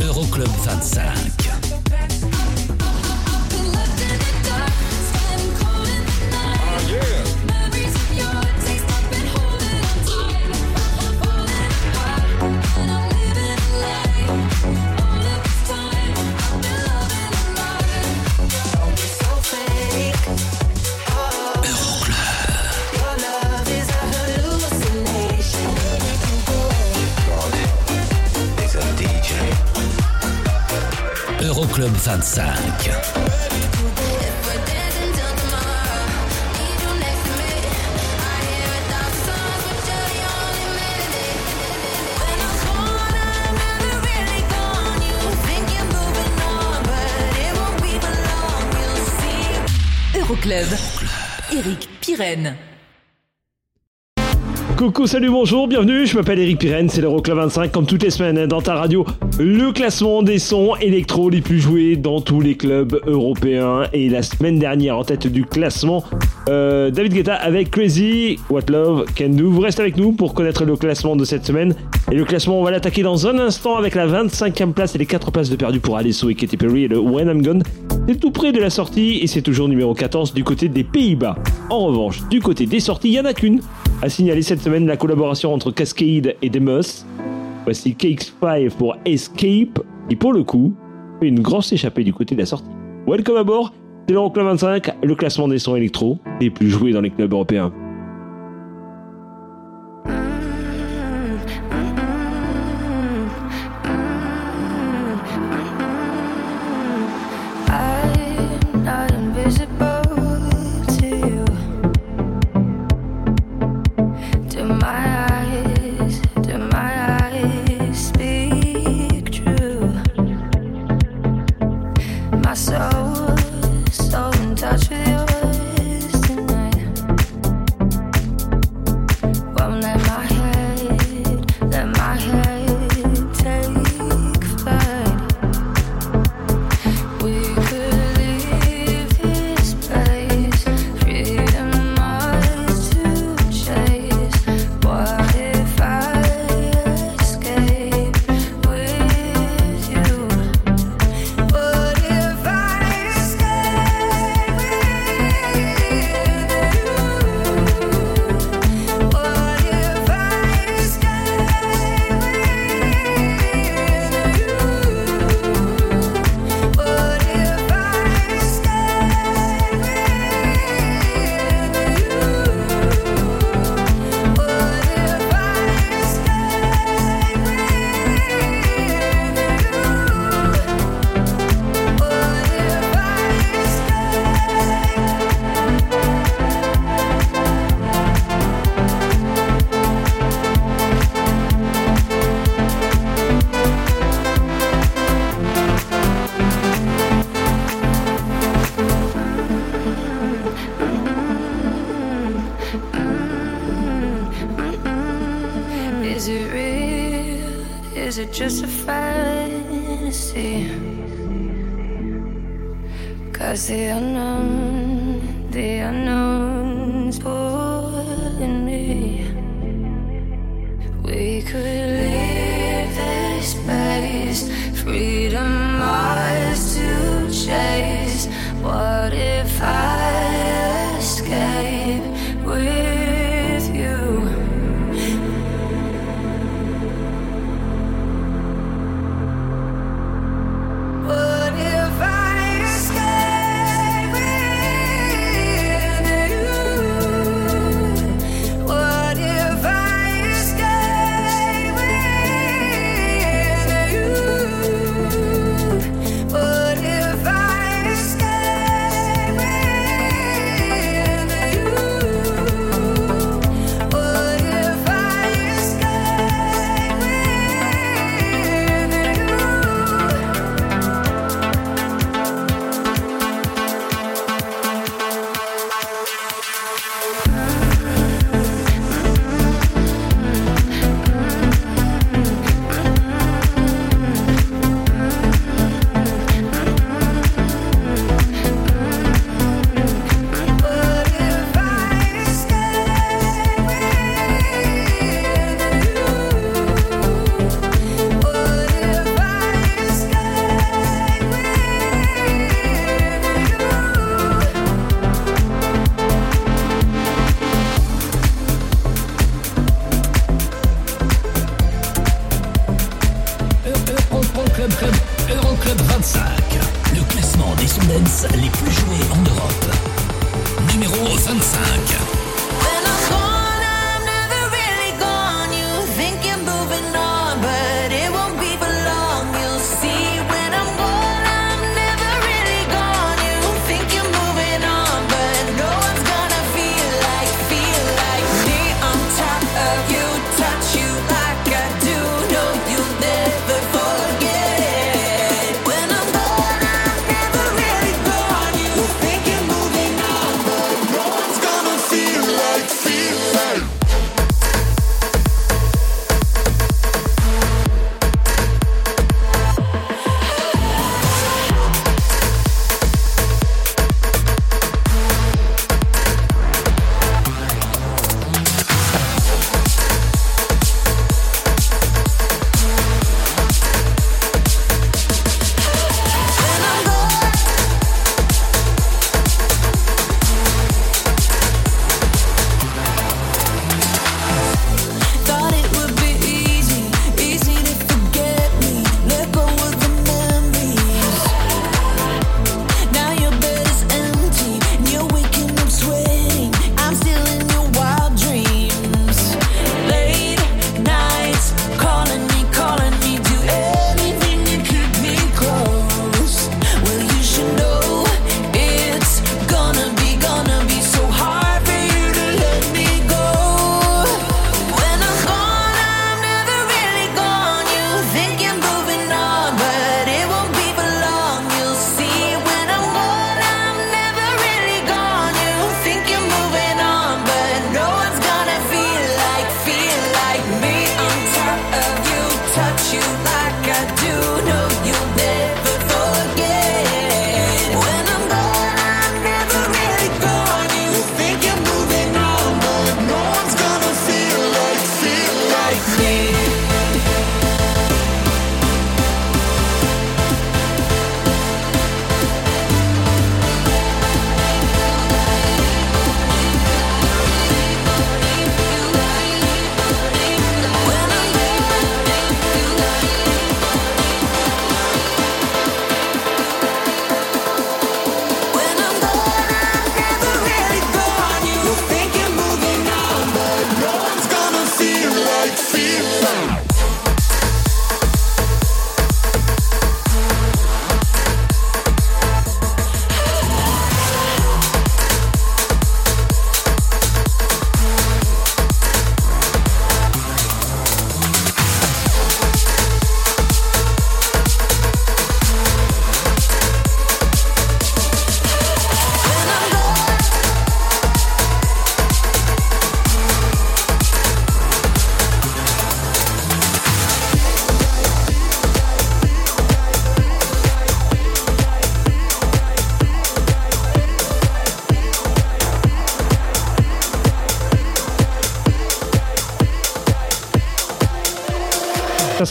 Euroclub 25. Euroclub 25. Euroclub. Eric Pirenne. Coucou, salut, bonjour, bienvenue, je m'appelle Eric Pirenne, c'est l'Euroclub 25, comme toutes les semaines dans ta radio, le classement des sons électro les plus joués dans tous les clubs européens. Et la semaine dernière, en tête du classement, euh, David Guetta avec Crazy, What Love Can Do. Vous restez avec nous pour connaître le classement de cette semaine. Et le classement, on va l'attaquer dans un instant avec la 25e place et les 4 places de perdu pour Alesso et Katy Perry et le When I'm Gone. C'est tout près de la sortie et c'est toujours numéro 14 du côté des Pays-Bas. En revanche, du côté des sorties, il n'y en a qu'une. A signalé cette semaine la collaboration entre Cascade et Demos. Voici KX5 pour Escape, qui pour le coup fait une grosse échappée du côté de la sortie. Welcome à bord, c'est l'Euroclub 25, le classement des sons électro les plus joués dans les clubs européens.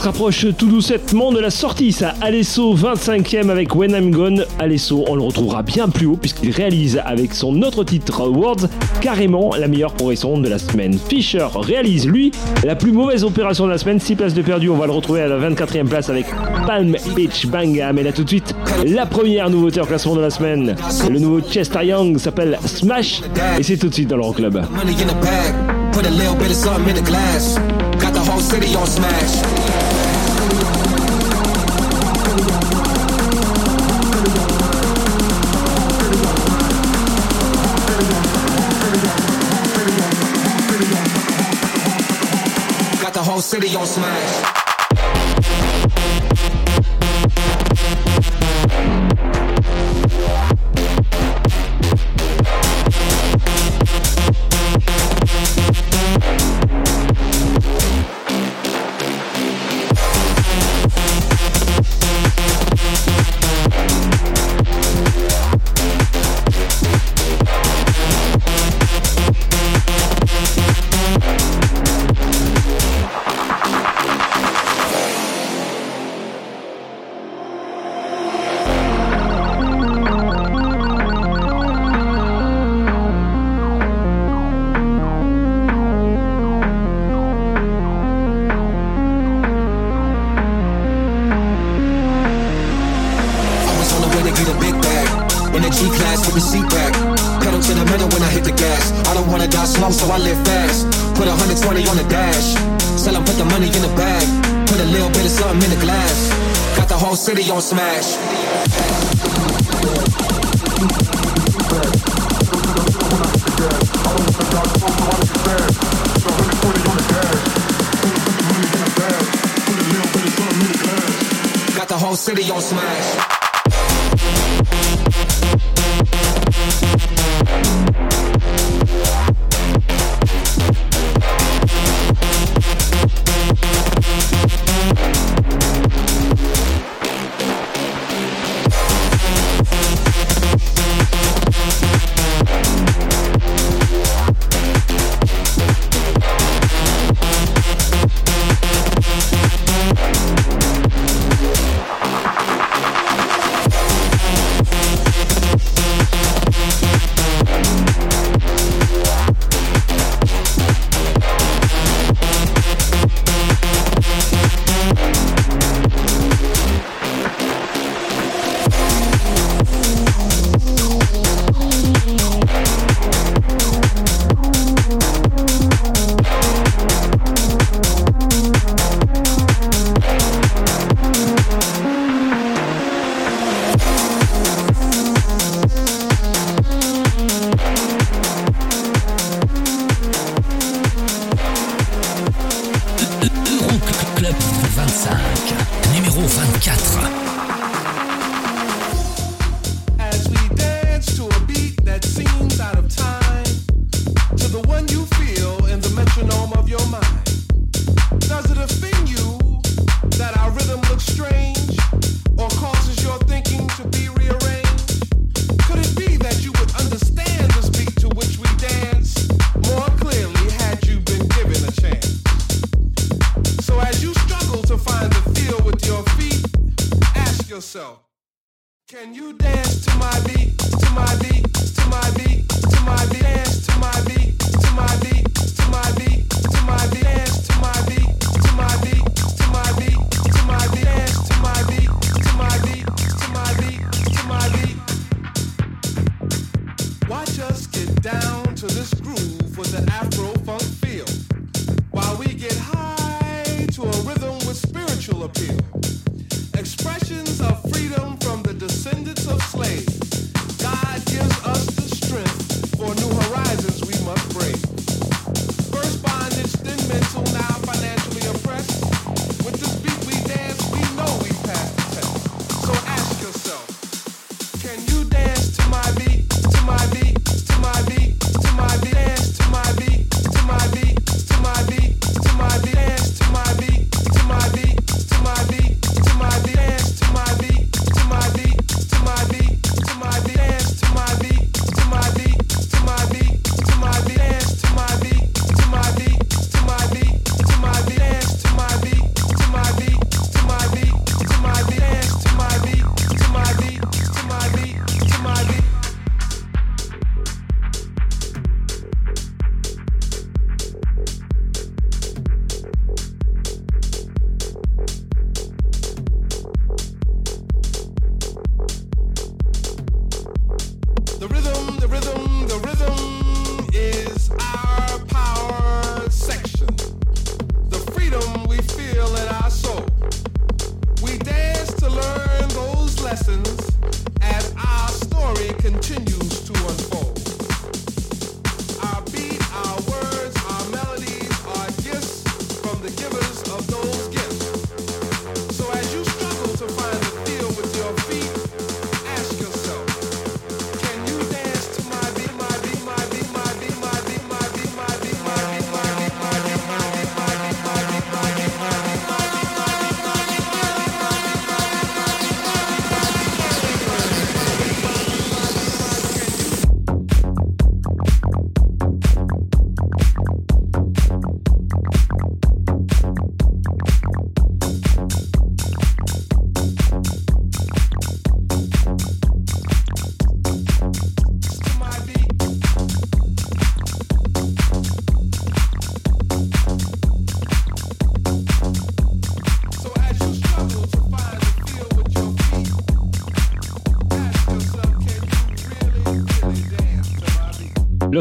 rapproche tout doucement de la sortie, ça. Alesso 25e avec When I'm Gone. Alesso, on le retrouvera bien plus haut puisqu'il réalise avec son autre titre Words carrément la meilleure progression de la semaine. Fisher réalise lui la plus mauvaise opération de la semaine, 6 places de perdu. On va le retrouver à la 24e place avec Palm Beach Bangam. Et là tout de suite, la première nouveauté en classement de la semaine. Le nouveau Chester Young s'appelle Smash et c'est tout de suite dans leur club. Put a little bit of something in the glass. Got the whole city on smash. whole city on smash. Whole city on smash.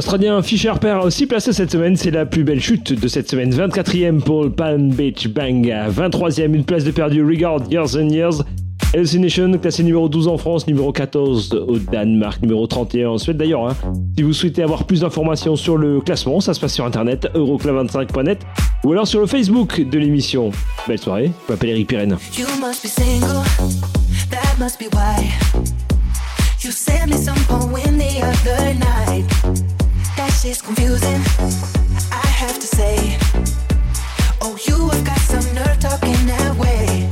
L'Australien Fisher perd 6 places cette semaine, c'est la plus belle chute de cette semaine. 24e pour Palm Beach Bang, 23e, une place de perdu Regard Years and Years. Hallucination, classé numéro 12 en France, numéro 14 au Danemark, numéro 31 en Suède d'ailleurs. hein. Si vous souhaitez avoir plus d'informations sur le classement, ça se passe sur internet, euroclub25.net ou alors sur le Facebook de l'émission. Belle soirée, je m'appelle Eric Pirenne. You sent me some poem the other night. Shit's confusing, I have to say. Oh, you have got some nerve talking that way.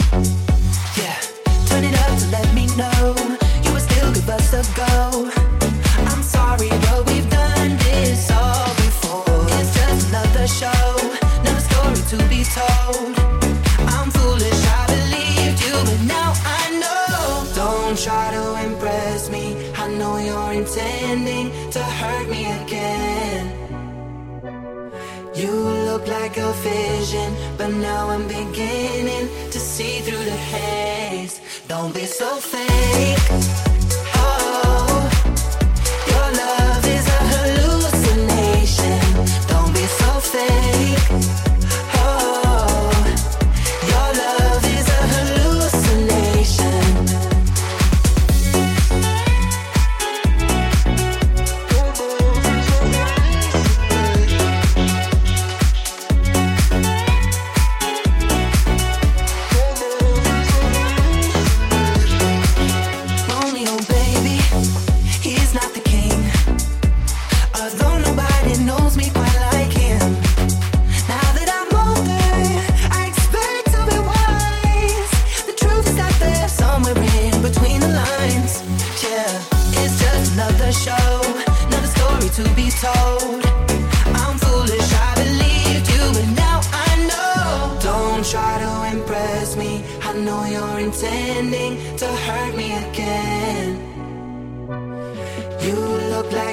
Yeah, turn it up to let me know you would still give us a go. I'm sorry, but we've done this all before. It's just another show, another story to be told. I'm foolish, I believed you, but now I know. Don't try to impress me. Know you're intending to hurt me again. You look like a vision, but now I'm beginning to see through the haze. Don't be so fake. Oh, your love is a hallucination. Don't be so fake.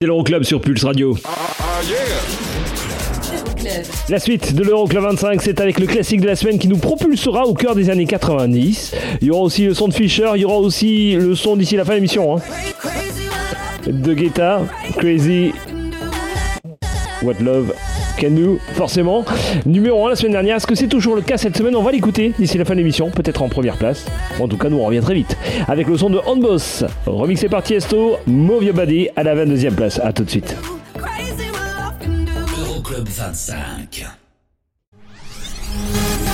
C'est l'Euroclub sur Pulse Radio. La suite de l'Euroclub 25, c'est avec le classique de la semaine qui nous propulsera au cœur des années 90. Il y aura aussi le son de Fisher, il y aura aussi le son d'ici la fin de l'émission. Hein. De Guetta, Crazy, What Love Can Do, forcément. Numéro 1 la semaine dernière, est-ce que c'est toujours le cas cette semaine? On va l'écouter d'ici la fin de l'émission, peut-être en première place. En tout cas, nous on revient très vite. Avec le son de Handboss, remixé par Tiesto, Move Your Body à la 22e place. A tout de suite. Euroclub 25.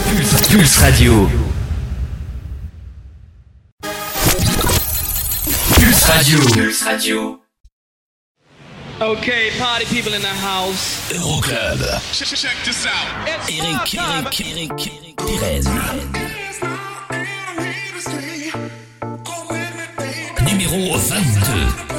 Pulse, Pulse Radio. Pulse Radio. Pulse Radio. Okay, party people in the house. Euroclub. Check this out. Eric, Eric, Eric, Eric Pirenne. Numéro 22.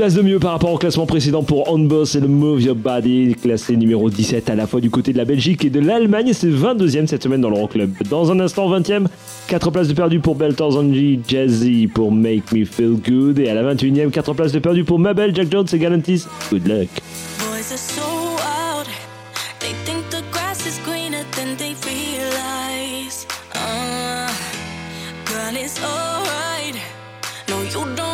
place de mieux par rapport au classement précédent pour On Boss et le Move Your Body, classé numéro 17 à la fois du côté de la Belgique et de l'Allemagne. C'est 22e cette semaine dans l'Euroclub. Dans un instant, 20e, 4 places de perdu pour Beltorzanji, Jazzy pour Make Me Feel Good. Et à la 21e, 4 places de perdu pour Mabel, Jack Jones et Galantis. Good luck. you don't.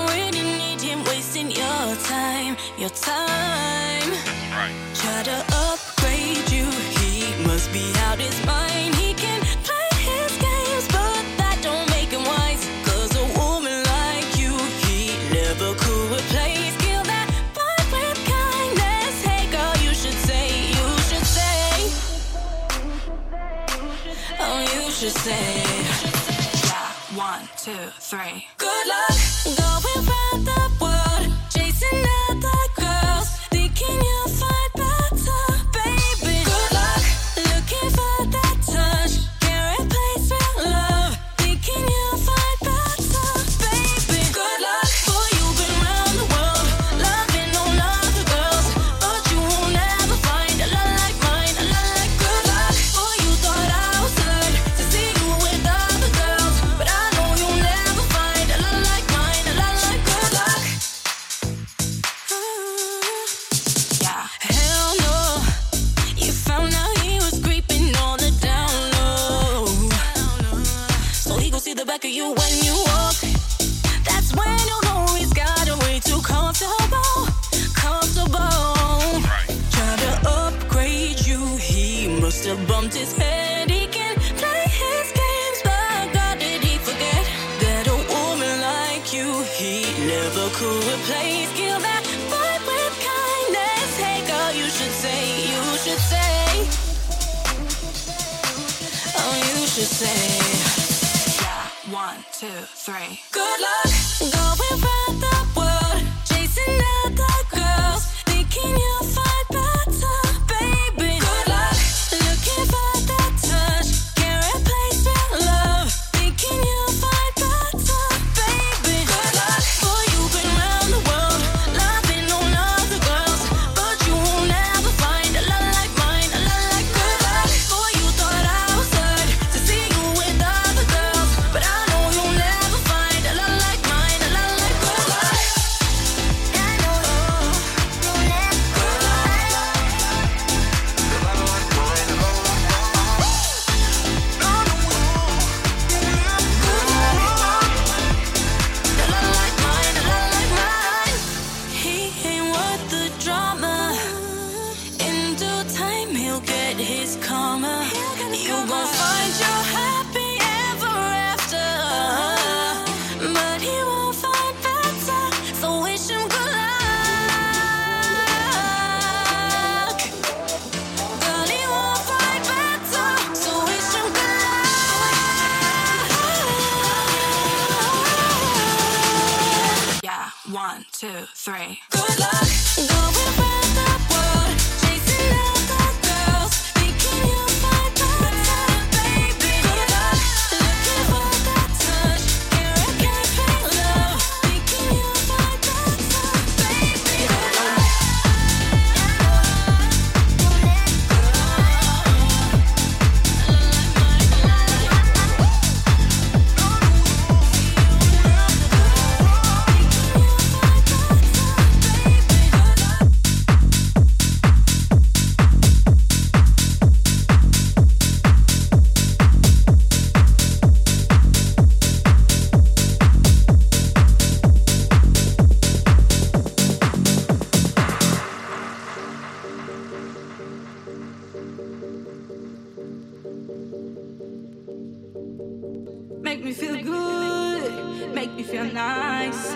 your time. Right. Try to upgrade you. He must be out his mind. He can play his games, but that don't make him wise. Cause a woman like you, he never could replace. Kill that vibe with kindness. Hey, girl, you should say, you should say. Oh, you should say. One, two, three. me feel good, make me feel nice.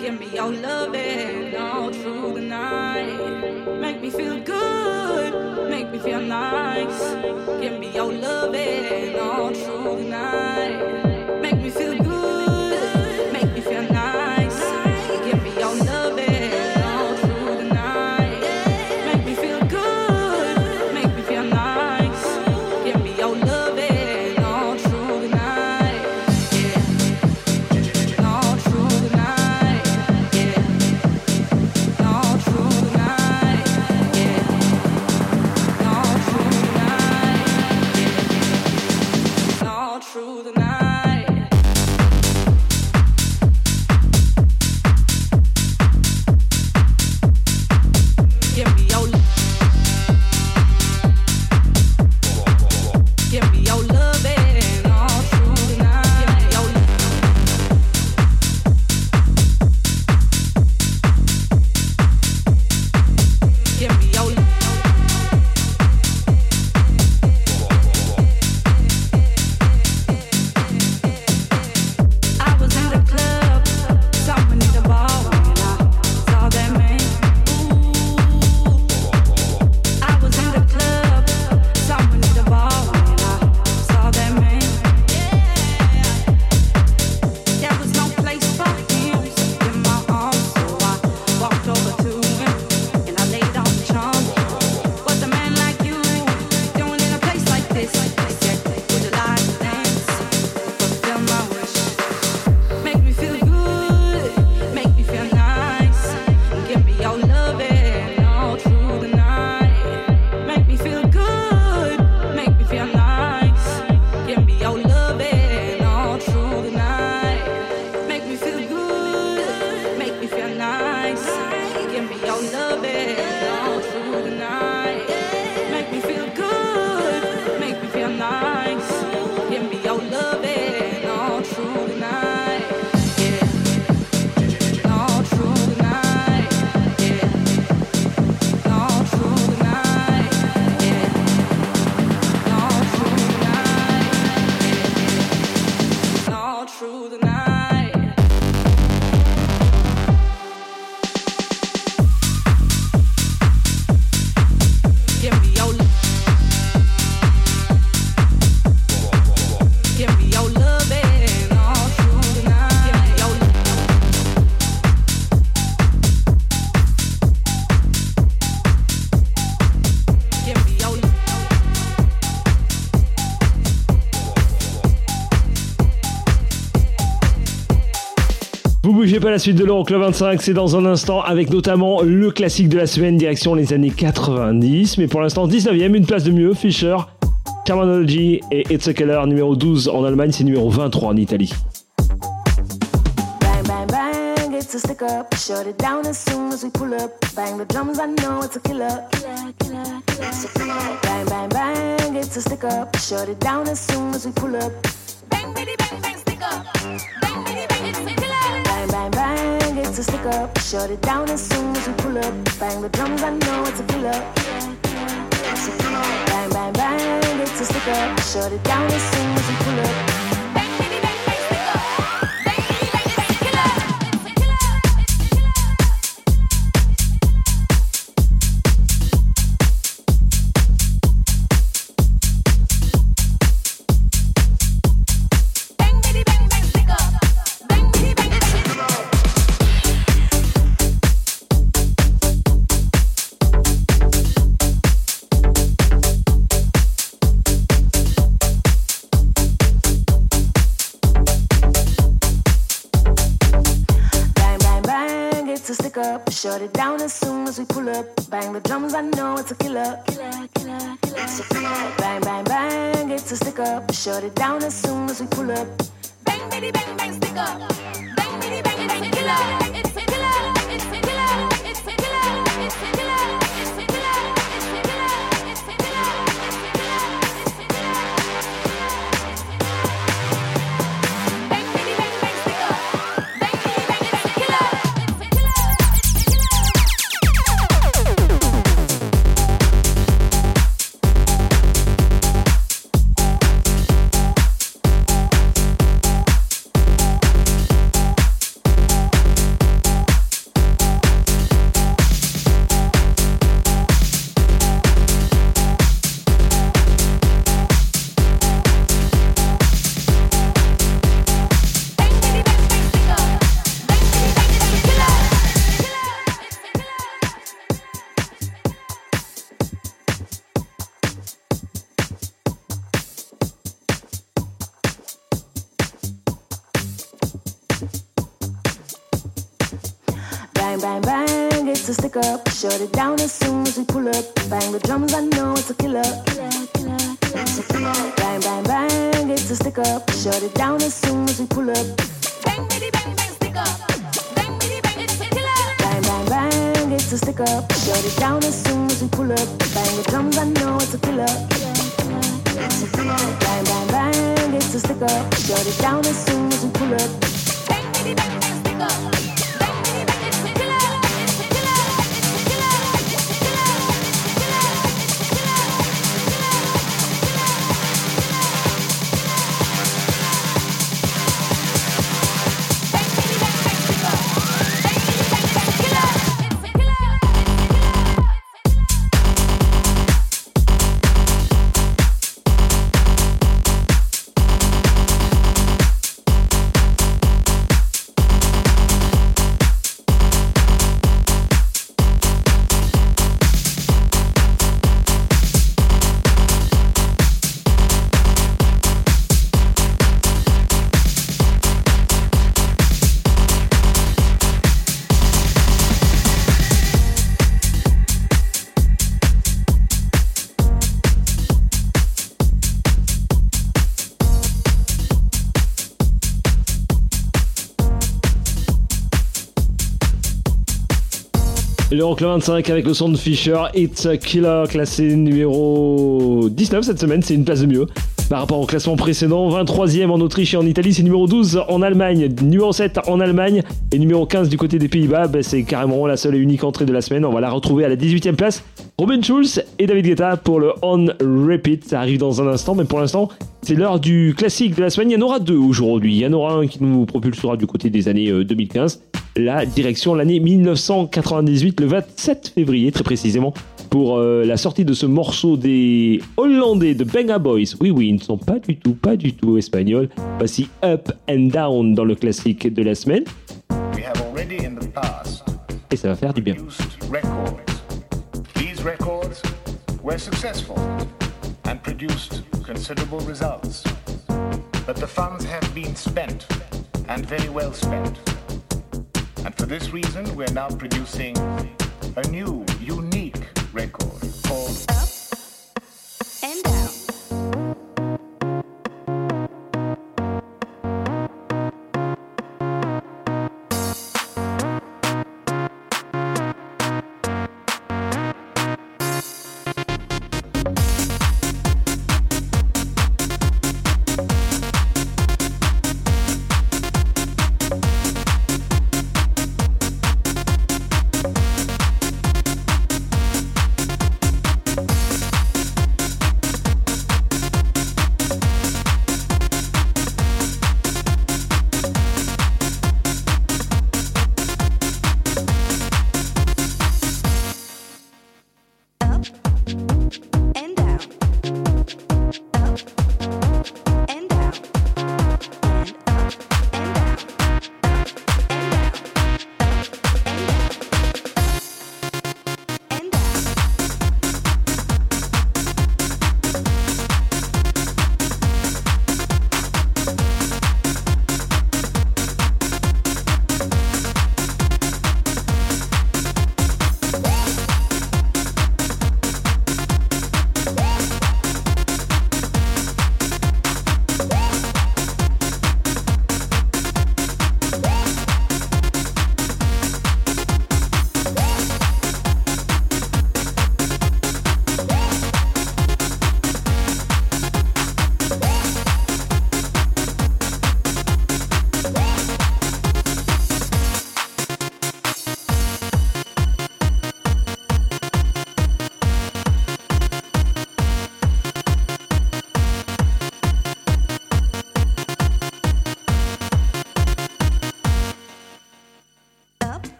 Give me your loving all through the night. Make me feel good, make me feel nice. Give me your loving all through the night. Make me feel good. Bougez pas la suite de l'Euroclub 25, c'est dans un instant avec notamment le classique de la semaine direction les années 90. Mais pour l'instant 19ème, une place de mieux, Fischer, Terminology et It's a Killer numéro 12 en Allemagne, c'est numéro 23 en Italie. A stick up. Shut it down as soon as we pull up. Bang the drums, I know it's a killer. Bang, bang, bang, it's a stick up. Shut it down as soon as we pull up. It down L'Euroclub 25 avec le son de Fisher, It's a Killer, classé numéro 19 cette semaine, c'est une place de mieux. Par rapport au classement précédent, 23e en Autriche et en Italie, c'est numéro 12 en Allemagne, numéro 7 en Allemagne et numéro 15 du côté des Pays-Bas, bah, c'est carrément la seule et unique entrée de la semaine. On va la retrouver à la 18e place. Robin Schulz et David Guetta pour le On Repeat, ça arrive dans un instant, mais pour l'instant, c'est l'heure du classique de la semaine. Il y en aura deux aujourd'hui. Il y en aura un qui nous propulsera du côté des années euh, 2015, la direction l'année 1998, le 27 février très précisément, pour euh, la sortie de ce morceau des Hollandais de Benga Boys. Oui, oui, ils ne sont pas du tout, pas du tout espagnols. Voici Up and Down dans le classique de la semaine. Et ça va faire du bien. Records were successful and produced considerable results. But the funds have been spent and very well spent. And for this reason, we're now producing a new, unique record called.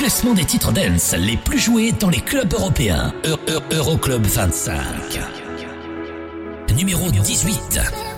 classement des titres dance les plus joués dans les clubs européens. E, e, Euroclub 25. Numéro 18.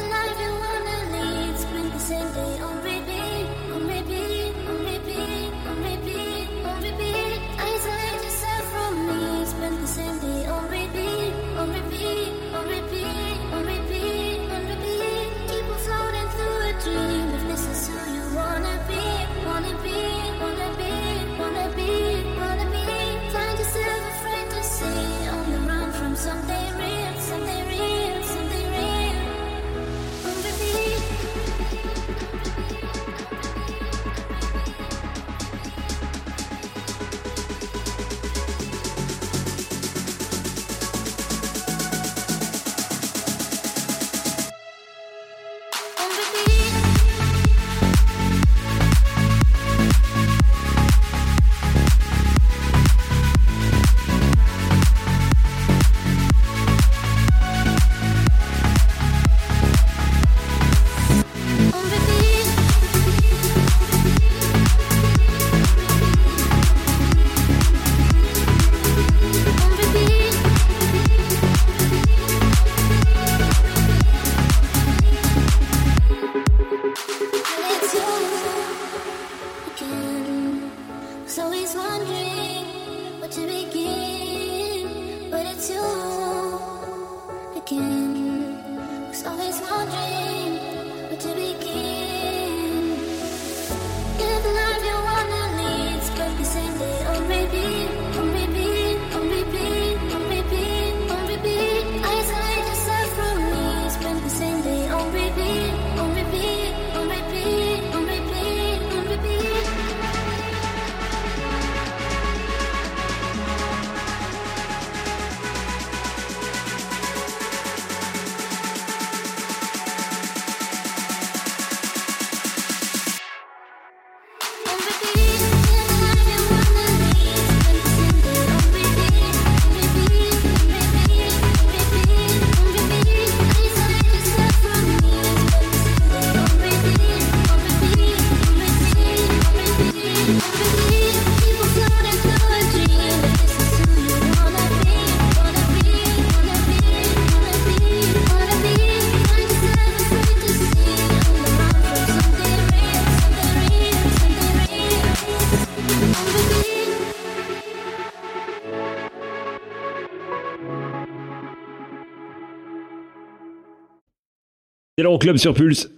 L'Euroclub sur Pulse.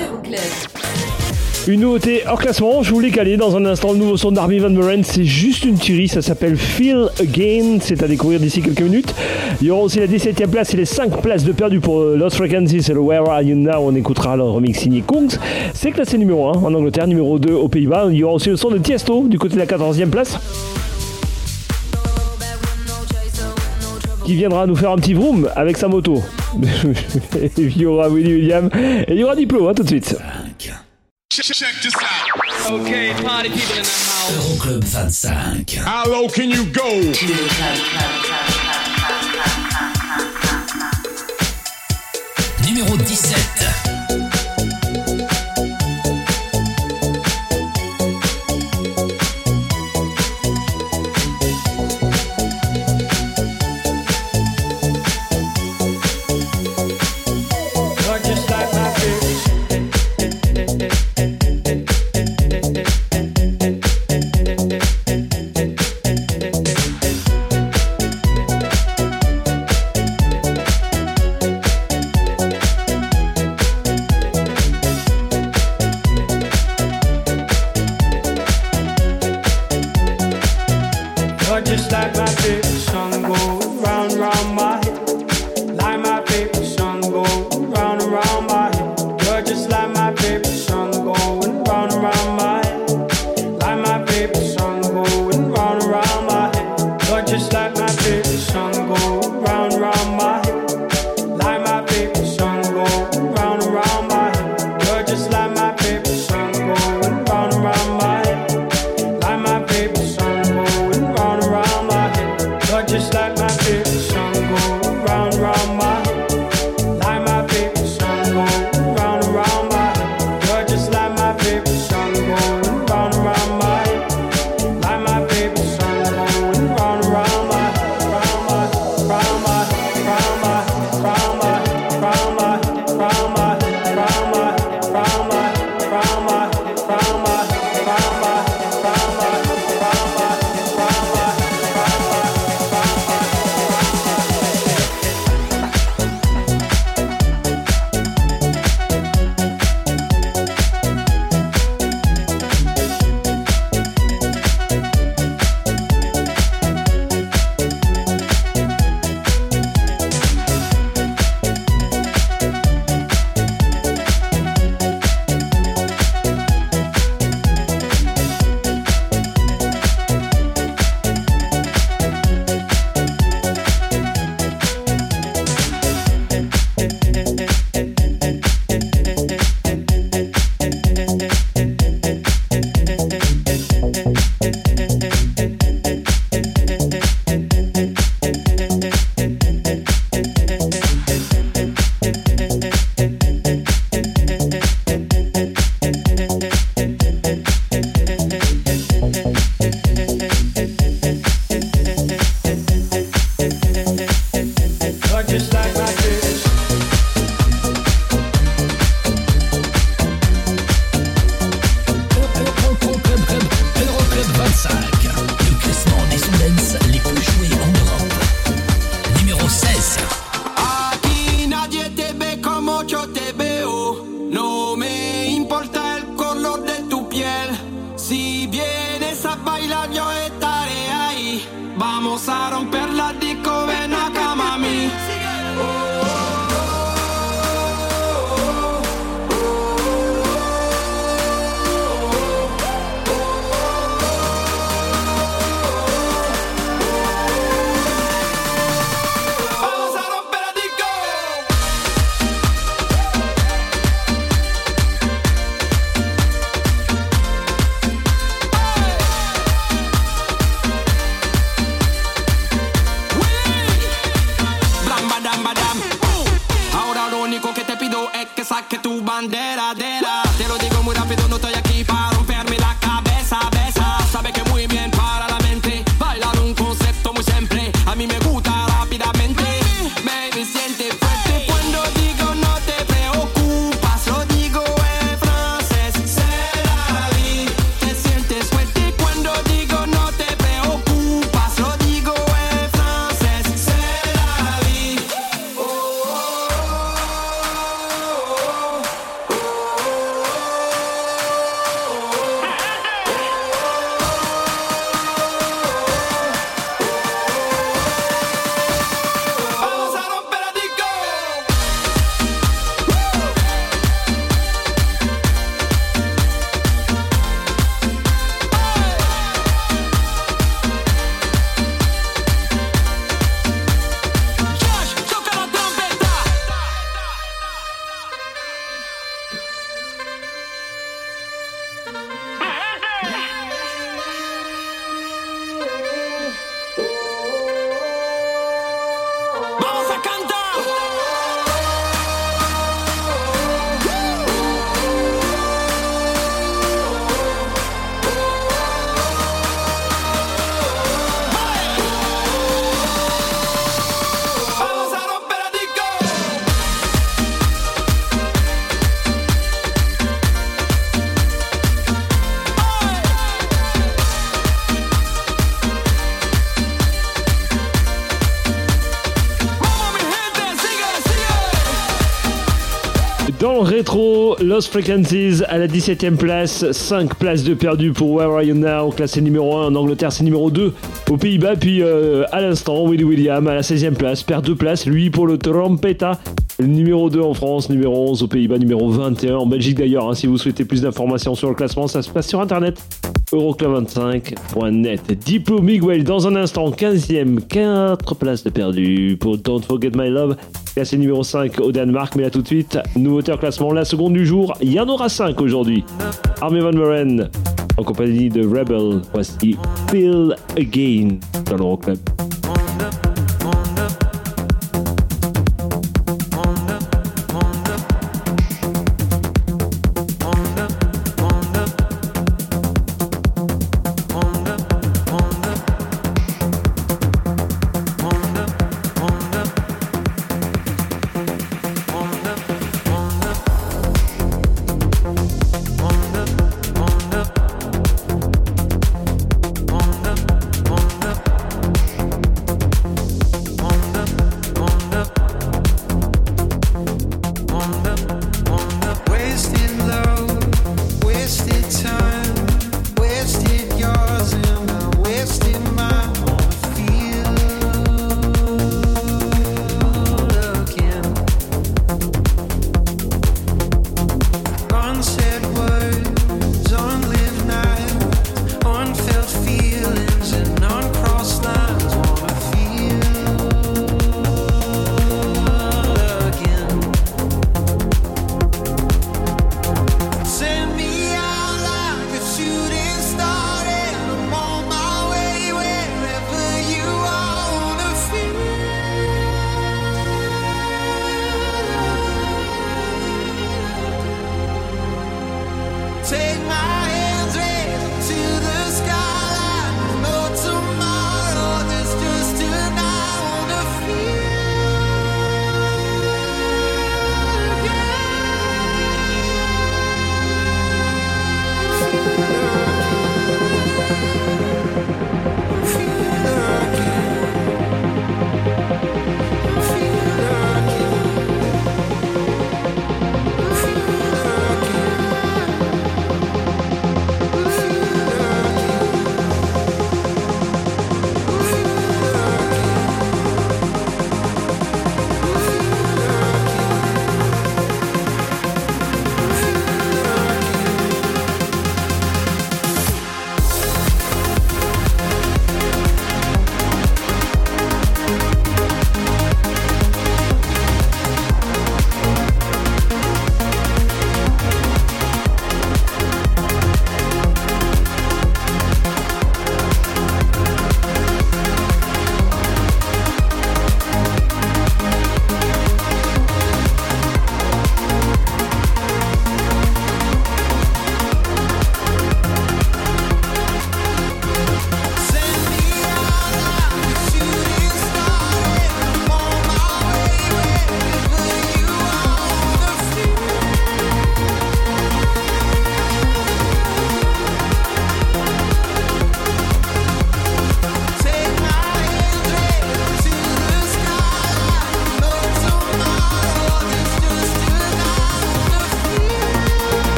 Euroclub. Une nouveauté hors classement, je voulais caler dans un instant le nouveau son d'Army Van Buren, c'est juste une tuerie, ça s'appelle Feel Again, c'est à découvrir d'ici quelques minutes. Il y aura aussi la 17ème place et les 5 places de perdu pour euh, Lost Frequencies et le Where Are You Now, on écoutera le remix signé Kungs. C'est classé numéro 1 en Angleterre, numéro 2 aux Pays-Bas. Il y aura aussi le son de Tiesto du côté de la 14e place. Qui viendra nous faire un petit vroom avec sa moto. Et il y aura Willy William et il y aura Diplo, hein, tout de suite. Okay, party people in the house. Euroclub 25. How low can you go? Numéro 17. Lost Frequencies à la 17ème place, 5 places de perdu pour Where Are You Now, classé numéro 1 en Angleterre, c'est numéro 2 aux Pays-Bas, puis euh, à l'instant, Willy William à la 16ème place, perd 2 places, lui pour le Trompeta, numéro 2 en France, numéro 11 aux Pays-Bas, numéro 21 en Belgique d'ailleurs, hein, si vous souhaitez plus d'informations sur le classement, ça se passe sur internet euroclub25.net. Diplo Miguel dans un instant, 15e, 4 places de perdu pour Don't Forget My Love, classé numéro 5 au Danemark. Mais là tout de suite, nouveauté en classement, la seconde du jour, il y en aura 5 aujourd'hui. Armin Van Buren en compagnie de Rebel, voici Feel Again dans l'Euroclub.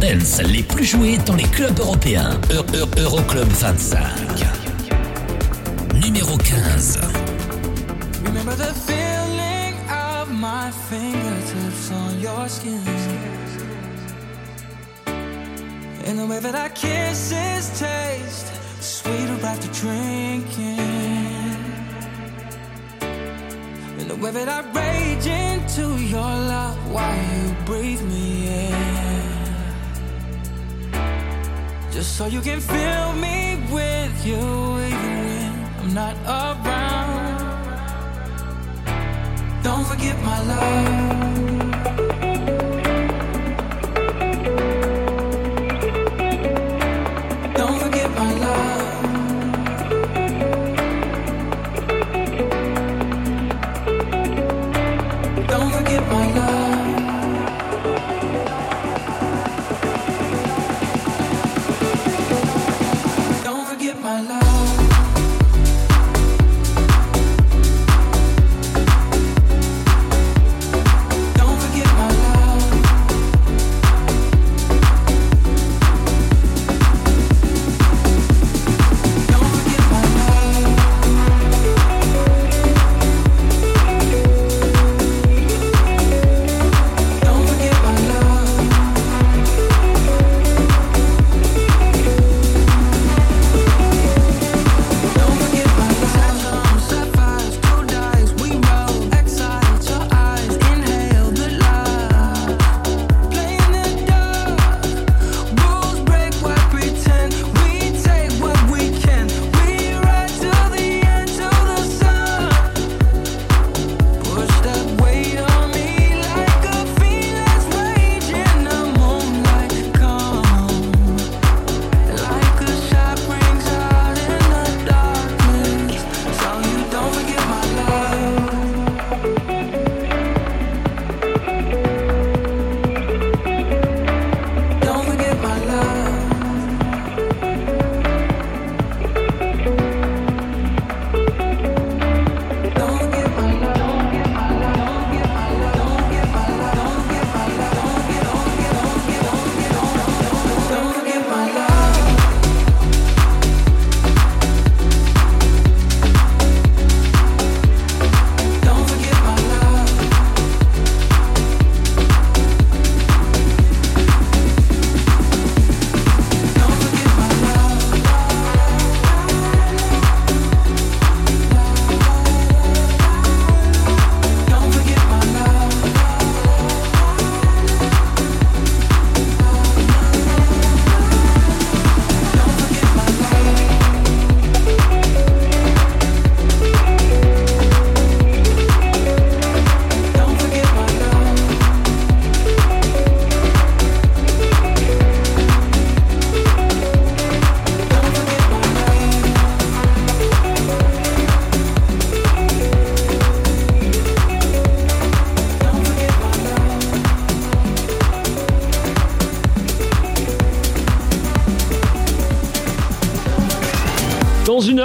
Les plus joués dans les clubs européens. E, e, Euroclub -Euro 25.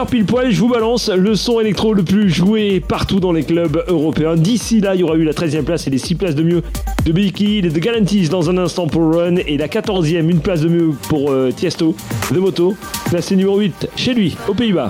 pile poil, je vous balance le son électro le plus joué partout dans les clubs européens. D'ici là, il y aura eu la 13e place et les 6 places de mieux de Becky, et de Galantis dans un instant pour Run et la 14e, une place de mieux pour euh, Tiesto de Moto, placé numéro 8 chez lui aux Pays-Bas.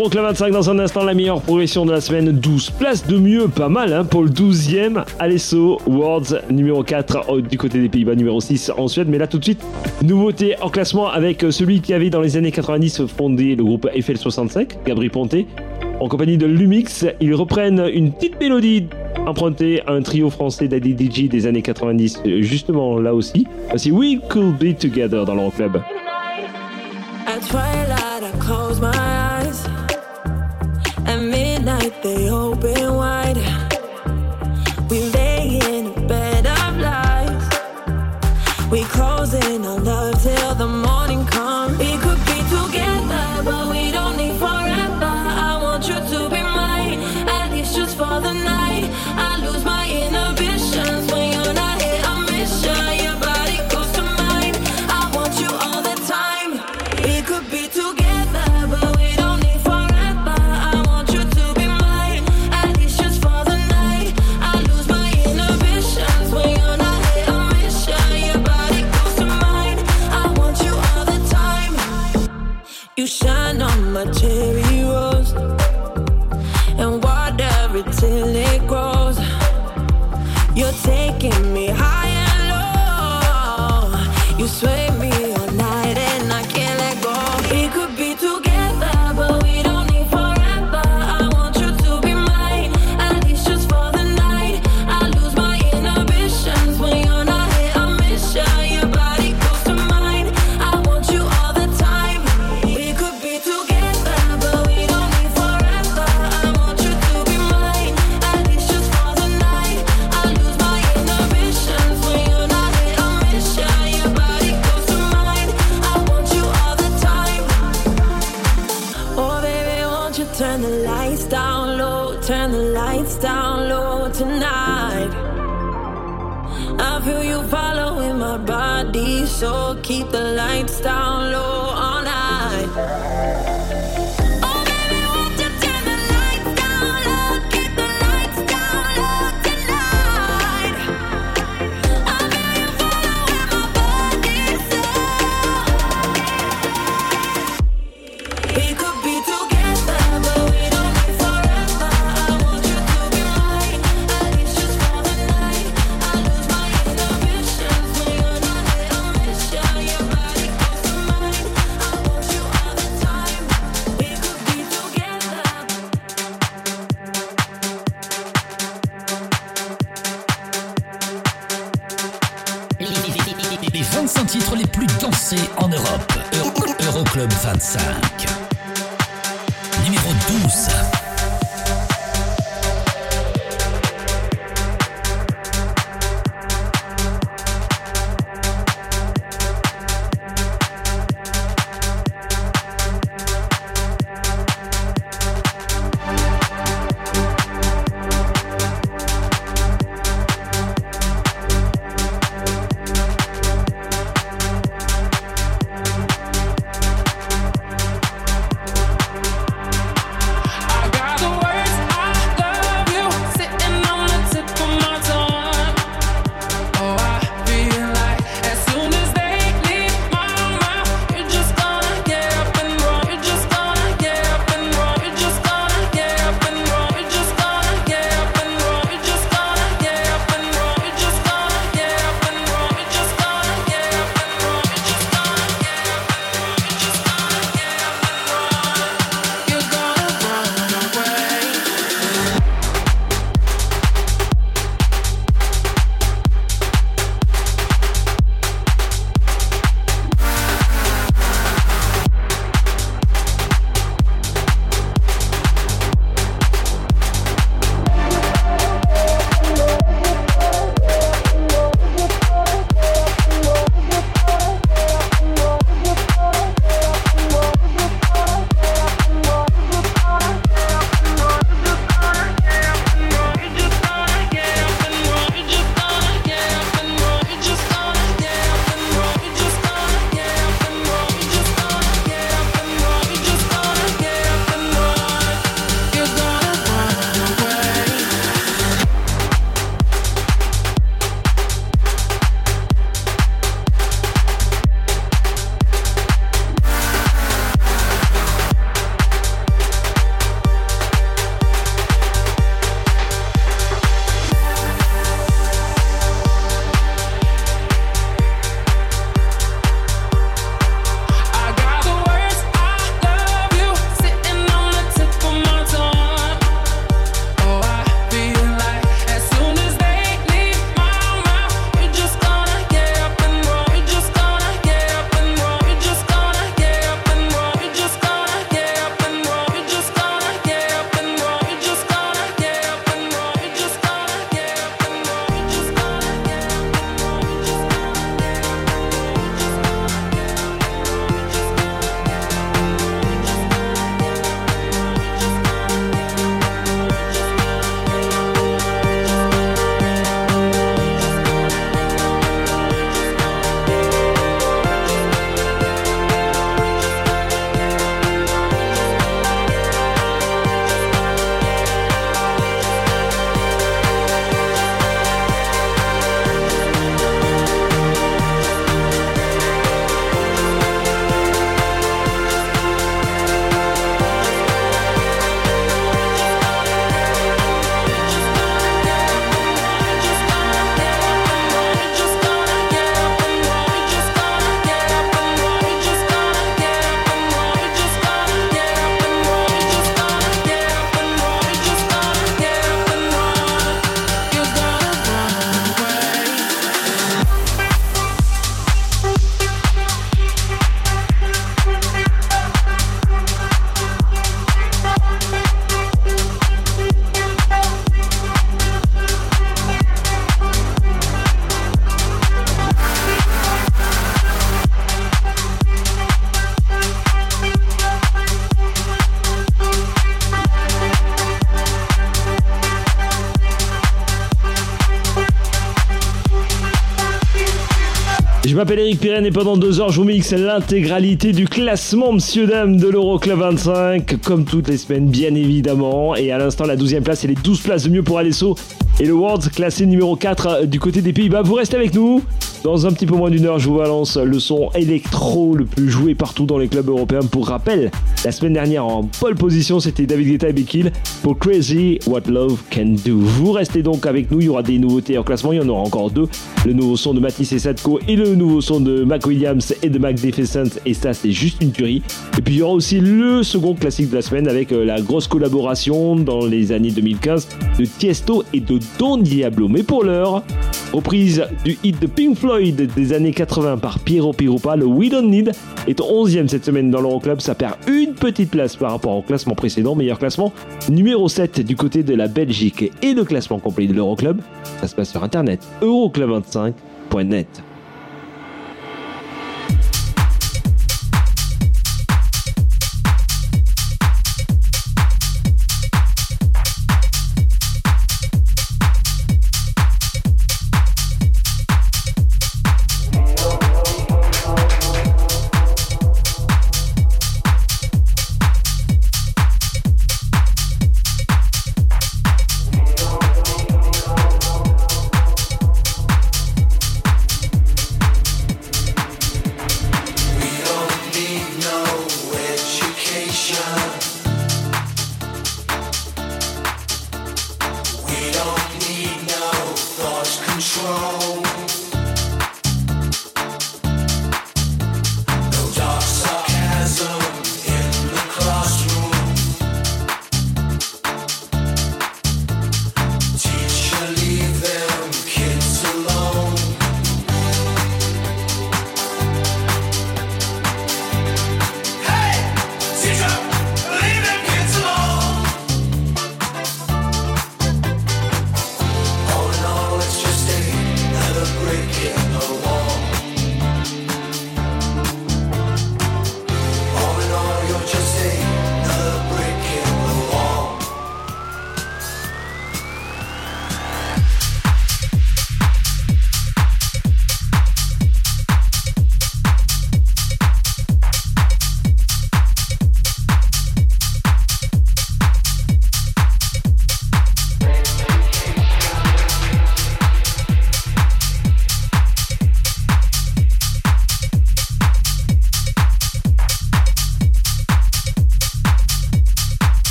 Euroclub 25 dans un instant, la meilleure progression de la semaine, 12 places de mieux, pas mal hein, pour le 12e, Alesso Worlds numéro 4 du côté des Pays-Bas, numéro 6 en Suède, mais là tout de suite, nouveauté en classement avec euh, celui qui avait dans les années 90 fondé le groupe FL65, Gabriel Ponté, en compagnie de Lumix, ils reprennent une petite mélodie emprunté à un trio français d'ADDG des années 90, euh, justement là aussi. Voici We Could Be Together dans l'Euroclub. Club. 25 titres les plus dansés en Europe. Euroclub 25. Numéro 12. M'appelle Eric Pirenne et pendant deux heures, je vous mixe l'intégralité du classement, monsieur, dame, de l'Euroclub 25, comme toutes les semaines, bien évidemment. Et à l'instant, la 12e place et les 12 places de mieux pour Alesso et le World classé numéro 4 du côté des Pays-Bas. Vous restez avec nous. Dans un petit peu moins d'une heure, je vous balance le son électro le plus joué partout dans les clubs européens. Pour rappel, la semaine dernière en pole position, c'était David Guetta et Bekil pour Crazy What Love Can Do. Vous restez donc avec nous, il y aura des nouveautés en classement, il y en aura encore deux. Le nouveau son de Matisse et Sadko et le nouveau son de Mac Williams et de Mac Defacent et ça c'est juste une tuerie. Et puis il y aura aussi le second classique de la semaine avec euh, la grosse collaboration dans les années 2015 de Tiesto et de Don Diablo. Mais pour l'heure, reprise du hit de Pink Floyd des années 80 par Piero Pirupa, le We Don't Need est 11e cette semaine dans l'Euroclub. Ça perd une petite place par rapport au classement précédent. Meilleur classement numéro 7 du côté de la Belgique et le classement complet de l'Euroclub. Ça se passe sur internet euroclub25.net.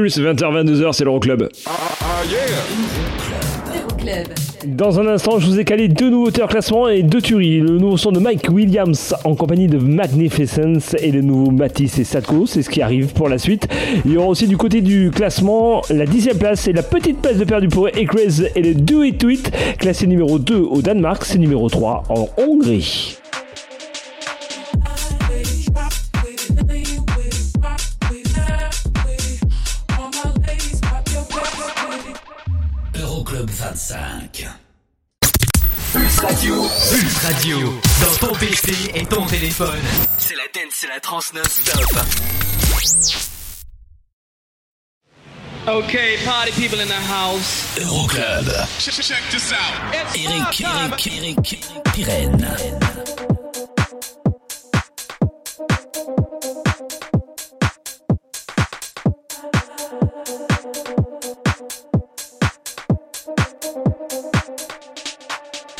Plus 20h-22h, c'est l'Euroclub. Euroclub. Dans un instant, je vous ai calé deux nouveautés en classement et deux tueries. Le nouveau son de Mike Williams en compagnie de Magnificence et le nouveau Matisse et Sadko, c'est ce qui arrive pour la suite. Il y aura aussi du côté du classement la dixième place et la petite place de perdu pour Ekrez et le Do It To It, classé numéro 2 au Danemark, c'est numéro 3 en Hongrie. Euroclub 25. Pulse Radio. Pulse Radio. Dans ton PC et ton téléphone. C'est la dance, c'est la trans non-stop. Okay, party people in the house. Euroclub. Check this out. Eric, Eric, Eric, Pirenne.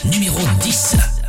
Numéro 10.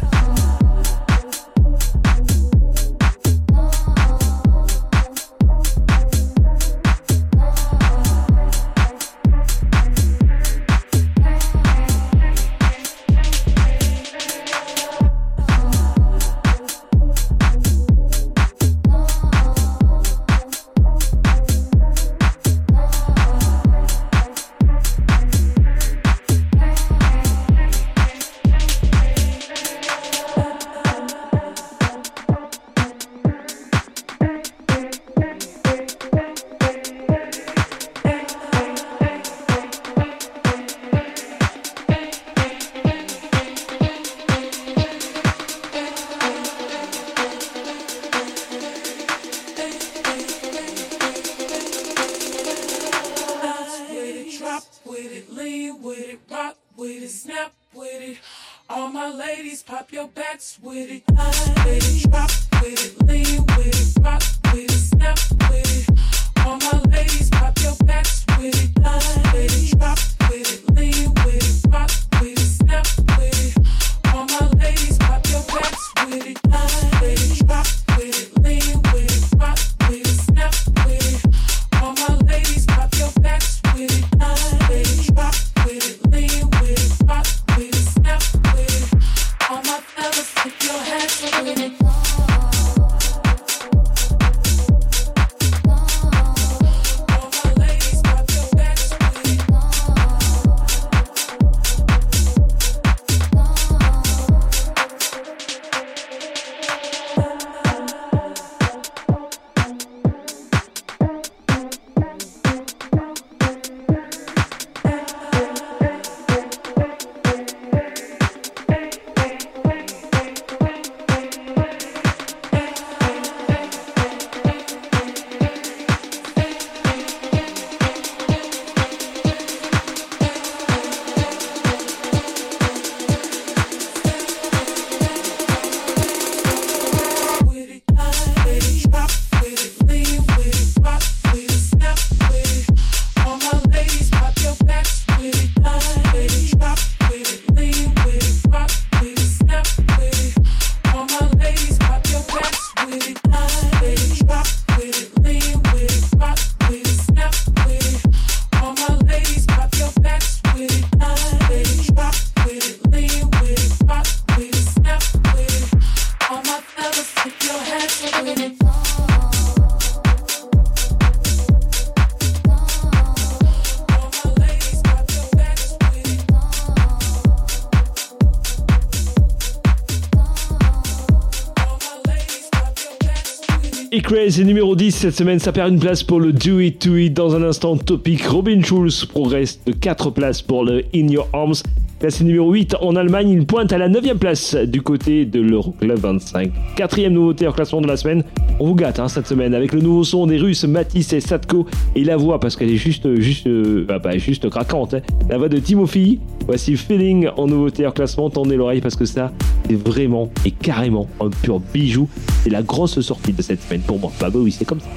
Ekrez est numéro 10 cette semaine, ça perd une place pour le Do It To It. Dans un instant, topic Robin Schulz progresse de 4 places pour le In Your Arms. Classé numéro 8 en Allemagne, il pointe à la 9 place du côté de l'Euroclub 25. Quatrième nouveauté en classement de la semaine. On vous gâte cette semaine avec le nouveau son des Russes Matisse et Satko et la voix parce qu'elle est juste, juste, euh, bah, juste craquante. hein. La voix de Timothy. Voici Feeling en nouveauté en classement. Tendez l'oreille parce que ça, c'est vraiment et carrément un pur bijou. C'est la grosse sortie de cette semaine pour moi. Bah, bah oui, c'est comme ça.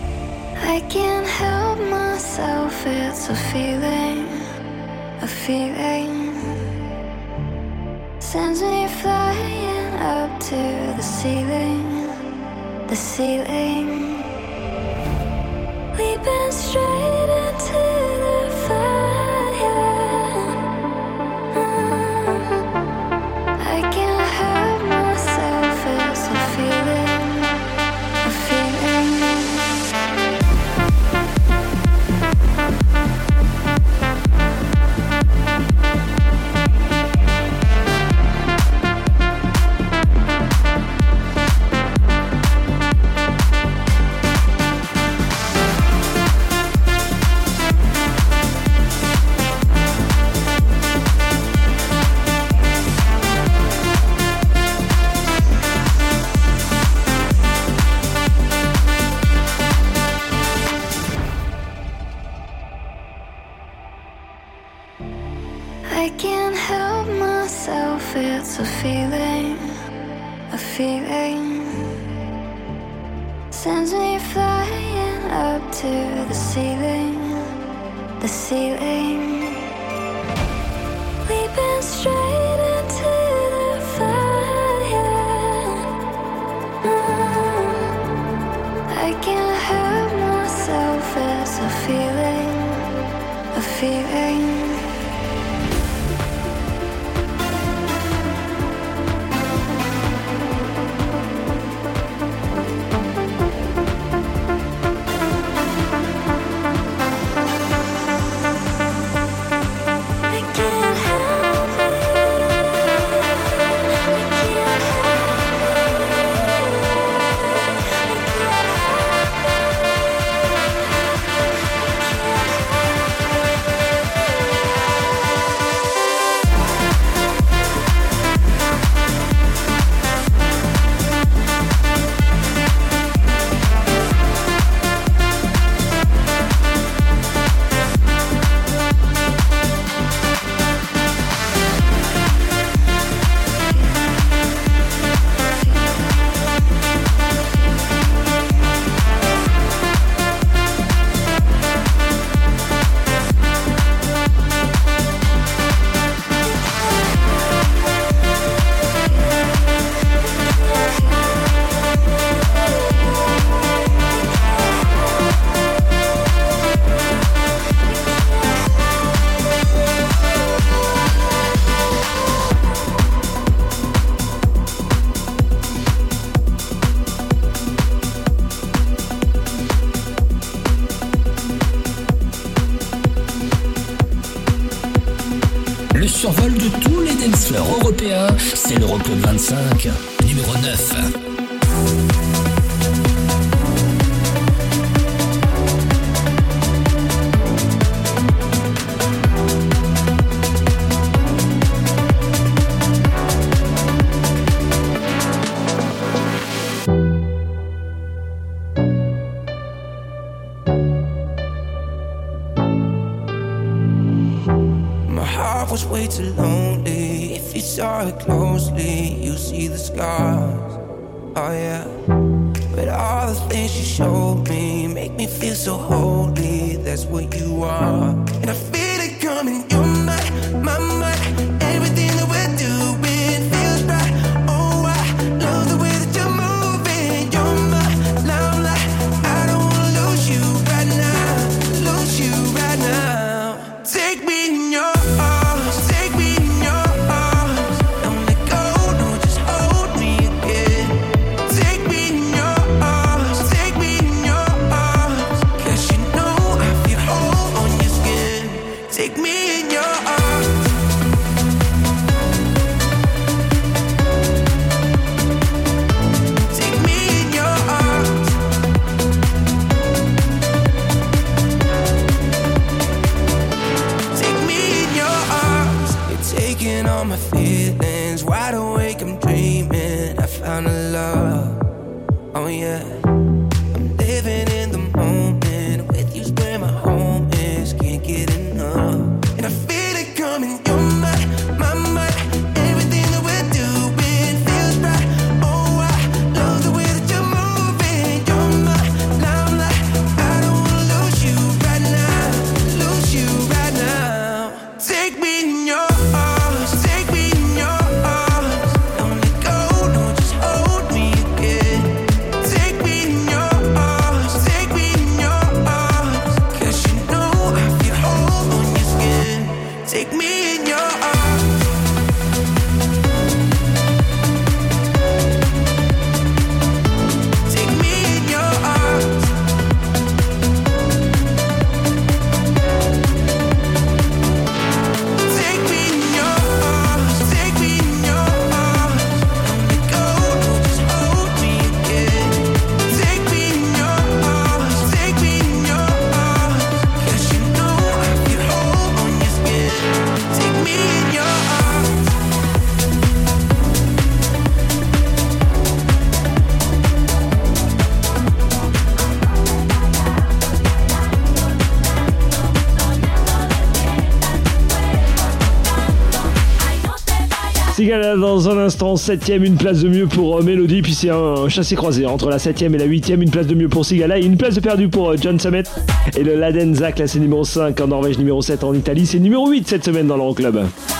I can't help myself, a feeling, me flying up to the ceiling, the ceiling. Leaping straight into 2005. Dans un instant, 7 une place de mieux pour euh, Mélodie, puis c'est un chassé-croisé entre la 7 et la 8 une place de mieux pour Sigala et une place de perdu pour euh, John Summit. Et le Ladenza, classé numéro 5 en Norvège, numéro 7 en Italie, c'est numéro 8 cette semaine dans l'Euroclub. Club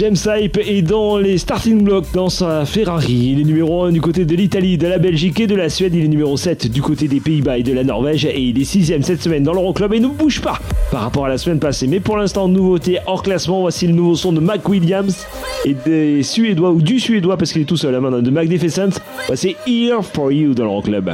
James Hype est dans les starting blocks dans sa Ferrari. Il est numéro 1 du côté de l'Italie, de la Belgique et de la Suède. Il est numéro 7 du côté des Pays-Bas et de la Norvège. Et il est 6 cette semaine dans l'Euroclub et ne bouge pas par rapport à la semaine passée. Mais pour l'instant, nouveauté hors classement. Voici le nouveau son de Mac Williams et des Suédois, ou du Suédois parce qu'il est tout seul à maintenant, de Magnificent. Voici Here for You dans l'Euroclub.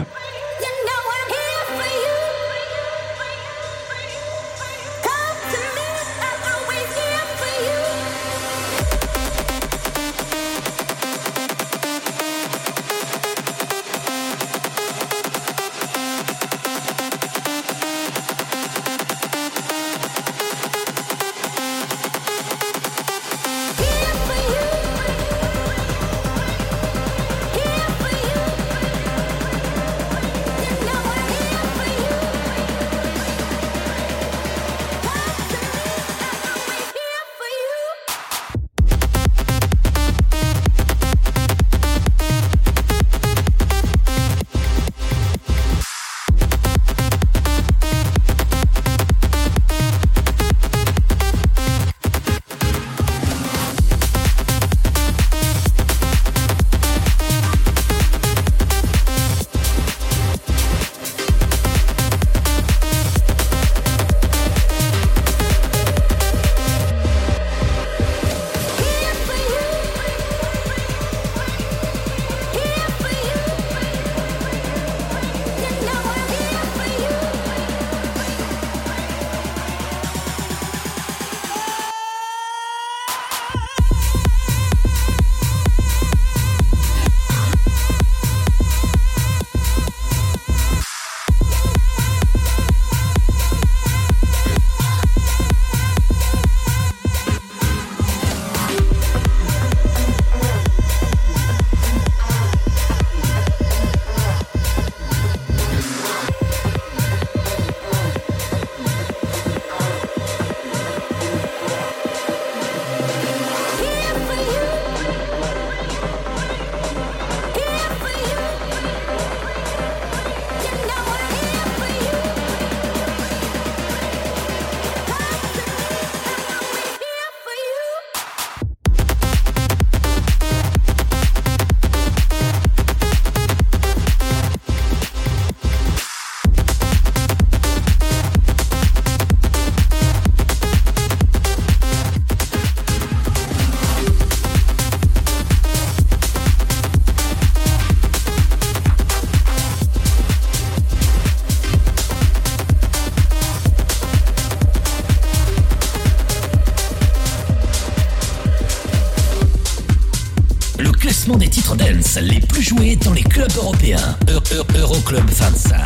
Classement des titres dance les plus joués dans les clubs européens. Eu- Eu- Euroclub 25.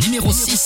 Numéro 6.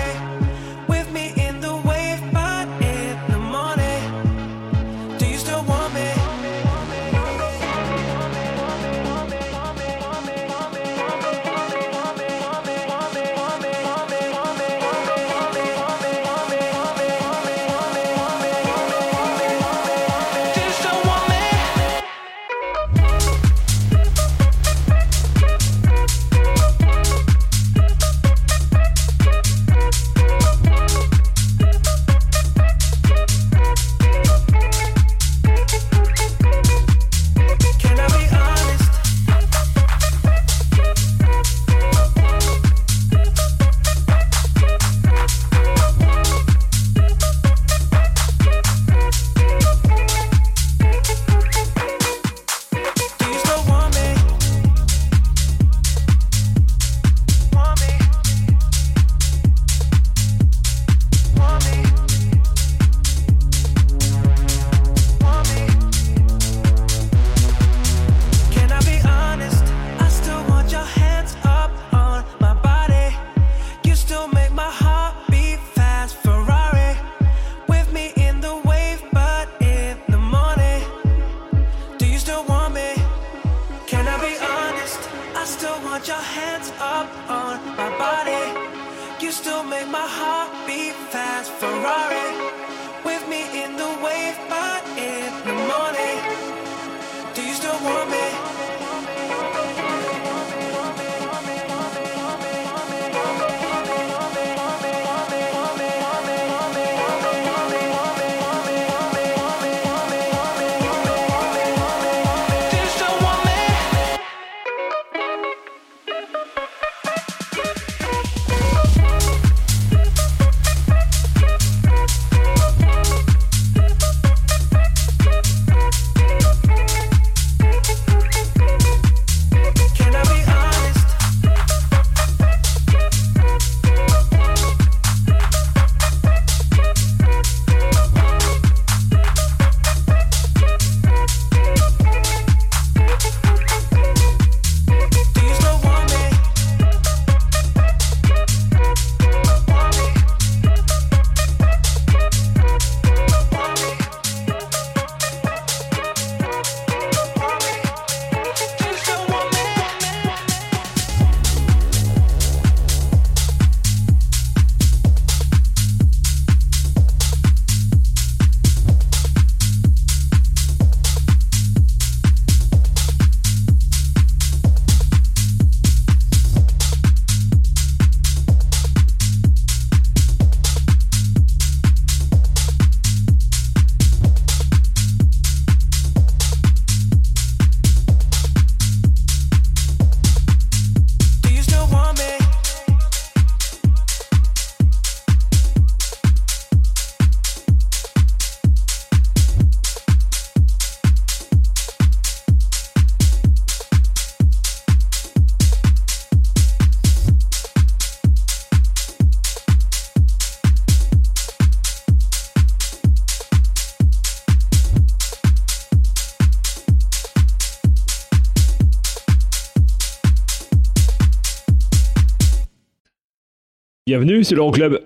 bienvenue, c'est l'Euroclub. Club.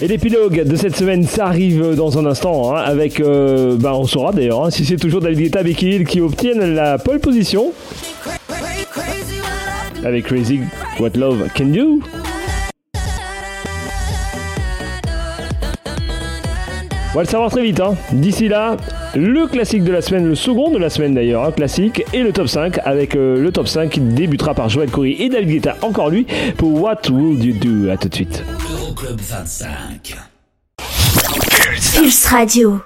Et l'épilogue de cette semaine, ça arrive dans un instant, hein, avec, euh, bah, on saura d'ailleurs hein, si c'est toujours David Guetta qui obtiennent la pole position. Avec Crazy What Love Can Do. On va le savoir très vite. Hein. D'ici là, le classique de la semaine, le second de la semaine d'ailleurs, hein, classique, et le top 5 avec euh, le top 5 qui débutera par Joël Corry et David Guetta, encore lui, pour What Will You Do? À tout de suite. Euroclub 25. Pulse Radio.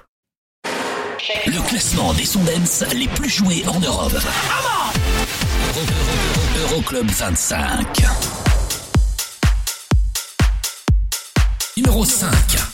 Le classement des sondes les plus joués en Europe. Euroclub 25. Numéro 5.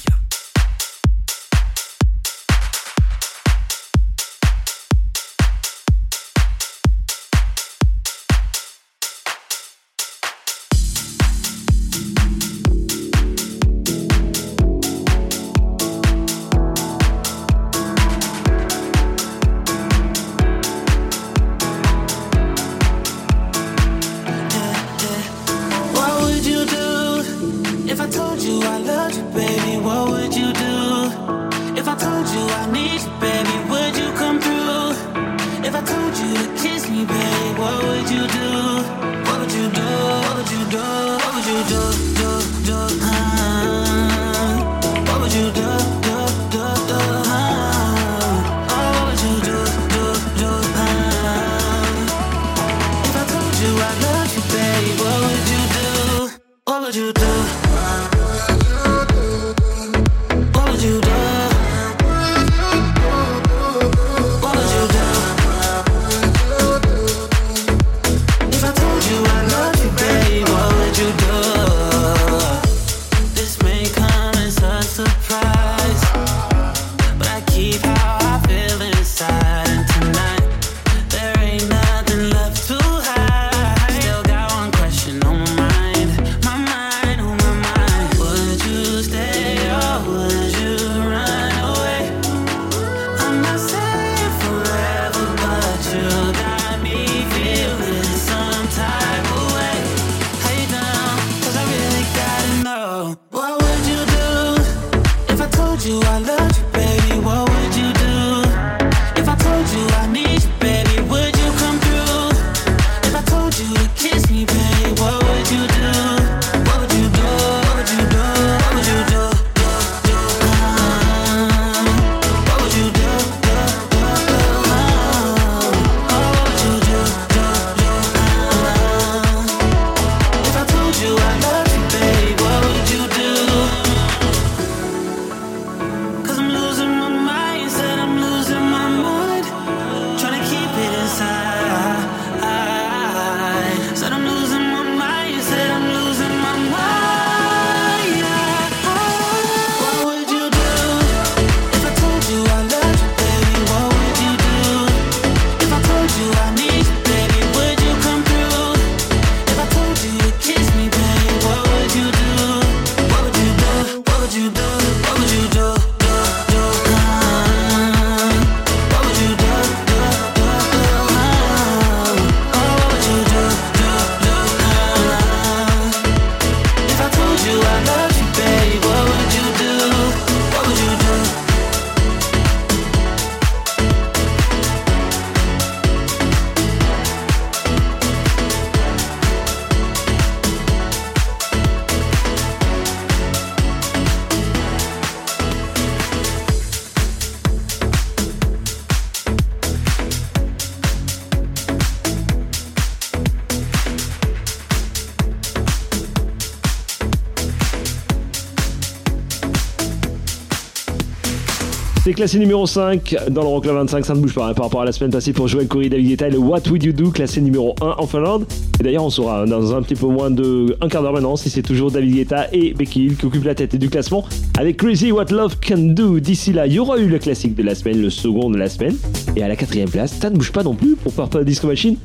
Classé numéro 5 dans l'Euroclub 25, ça ne bouge pas hein, par rapport à la semaine passée pour Joël Corey, David Guetta et le What Would You Do, classé numéro 1 en Finlande. Et d'ailleurs, on saura dans un petit peu moins de un quart d'heure maintenant si c'est toujours David Guetta et Becky Hill qui occupent la tête du classement avec Crazy What Love Can Do. D'ici là, il y aura eu le classique de la semaine, le second de la semaine. Et à la quatrième place, ça ne bouge pas non plus pour Purple Disco Machine.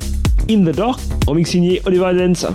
In the Dark, remix signé Oliver Dance.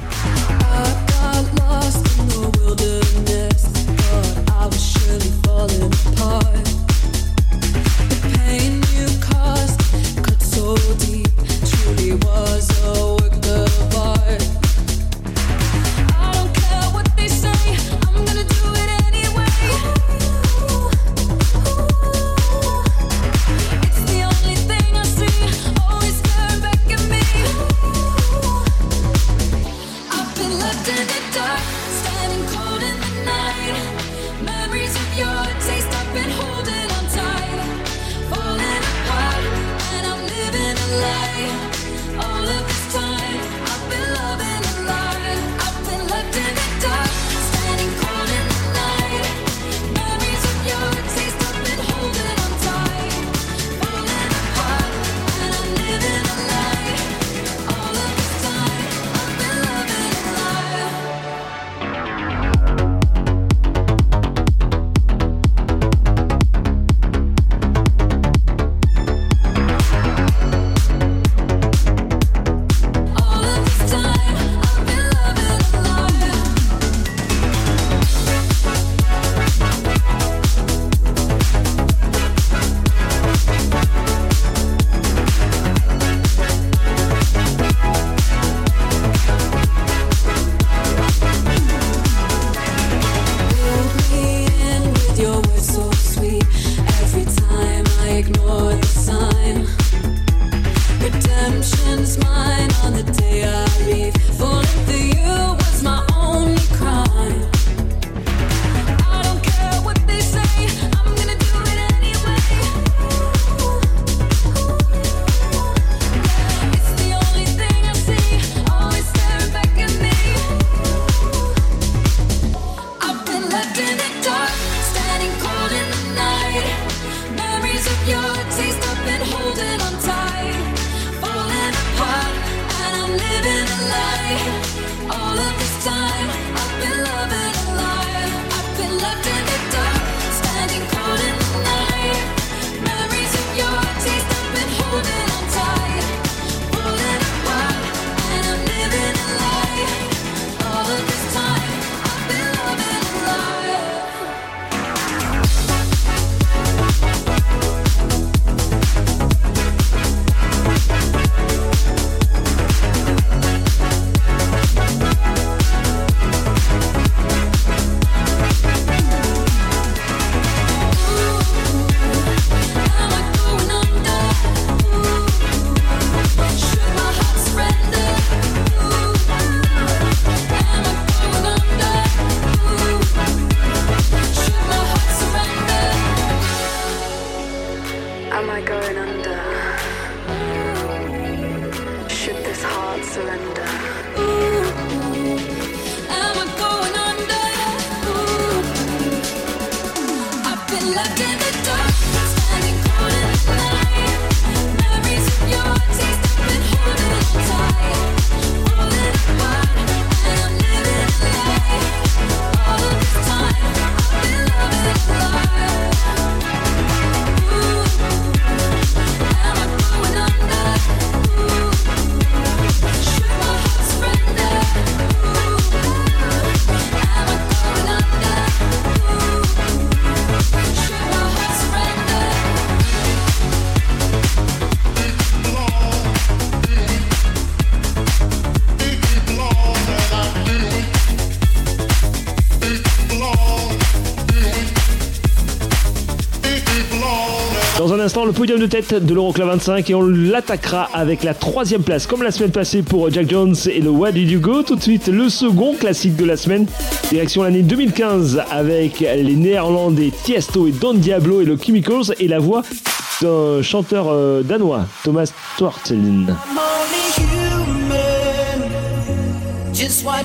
Podium de tête de l'Euroclub 25 et on l'attaquera avec la troisième place, comme la semaine passée pour Jack Jones et le Where Did You Go. Tout de suite, le second classique de la semaine, direction l'année 2015 avec les Néerlandais Tiesto et Don Diablo et le Chemicals et la voix d'un chanteur euh, danois, Thomas Twartelin. What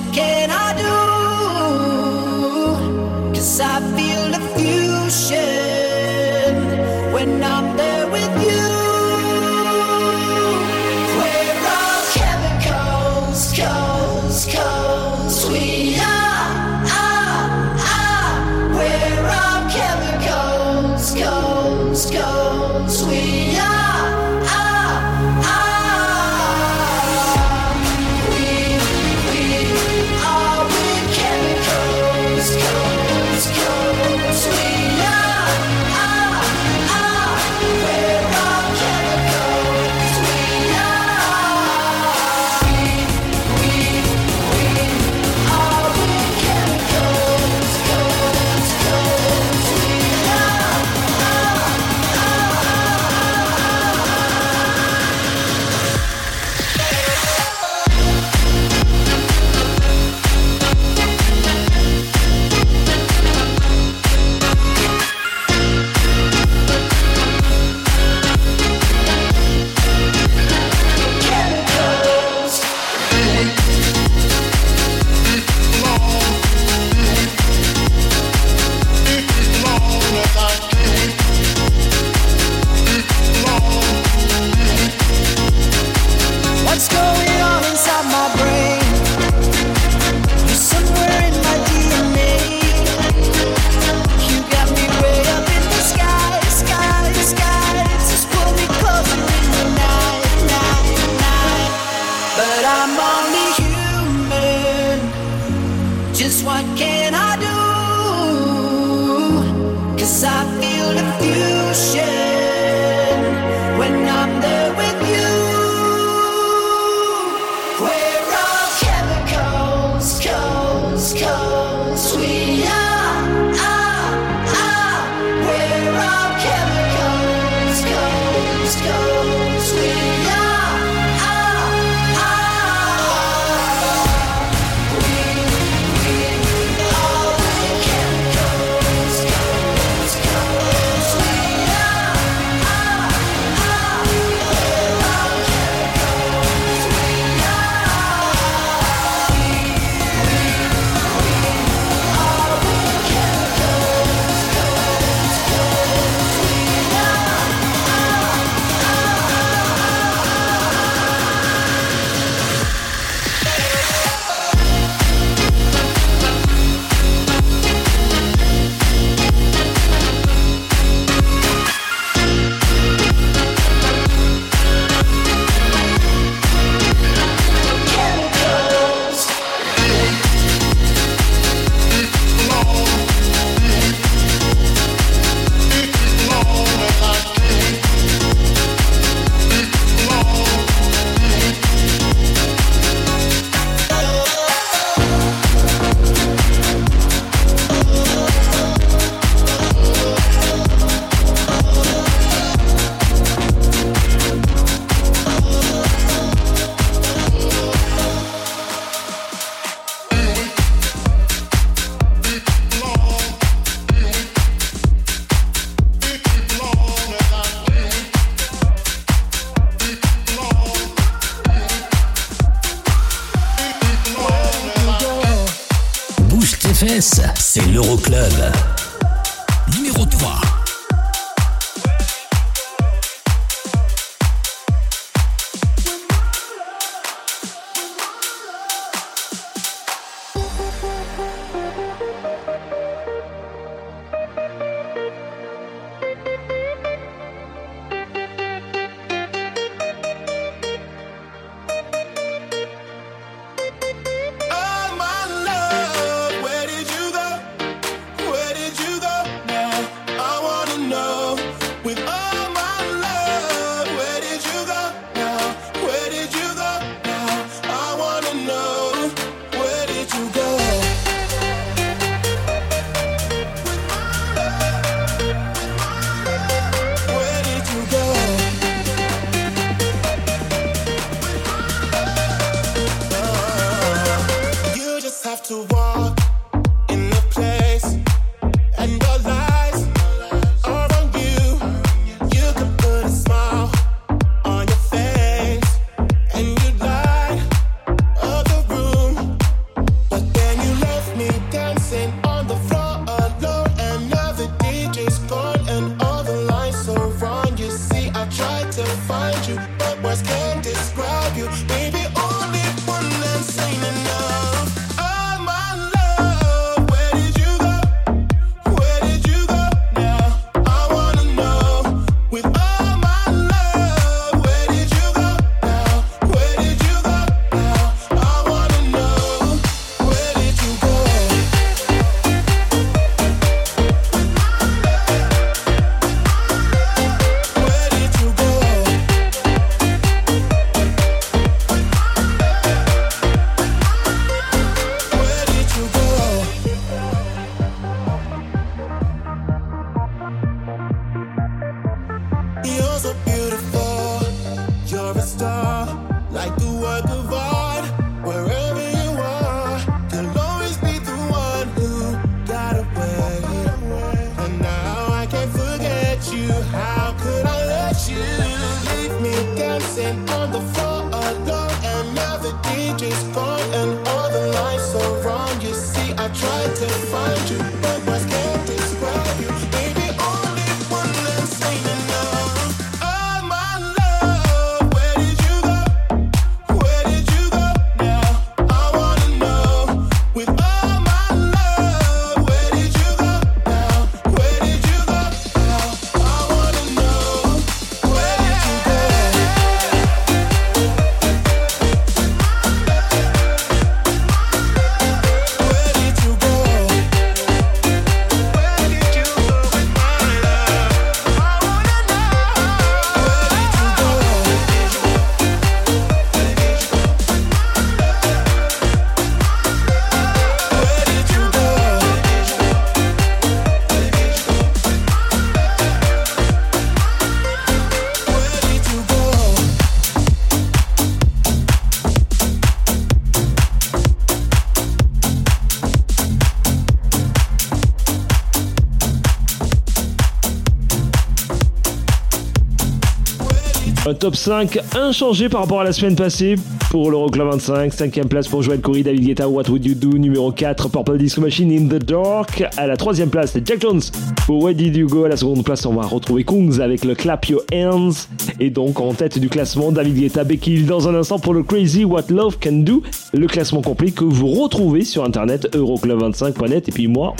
top 5 inchangé par rapport à la semaine passée pour l'Euroclub 25. 5ème place pour Joël Corey, David Guetta, What Would You Do? Numéro 4, Purple Disco Machine in the Dark. À la troisième place, Jack Jones pour Where Did You Go? À la seconde place, on va retrouver Kungs avec le Clap Your Hands. Et donc en tête du classement, David Guetta, Becky Hill dans un instant pour le Crazy What Love Can Do. Le classement complet que vous retrouvez sur internet euroclub25.net. Et puis moi,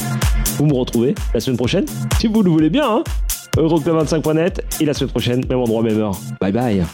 vous me retrouvez la semaine prochaine si vous le voulez bien. Hein europe25.net et la semaine prochaine, même endroit, même heure. Bye bye.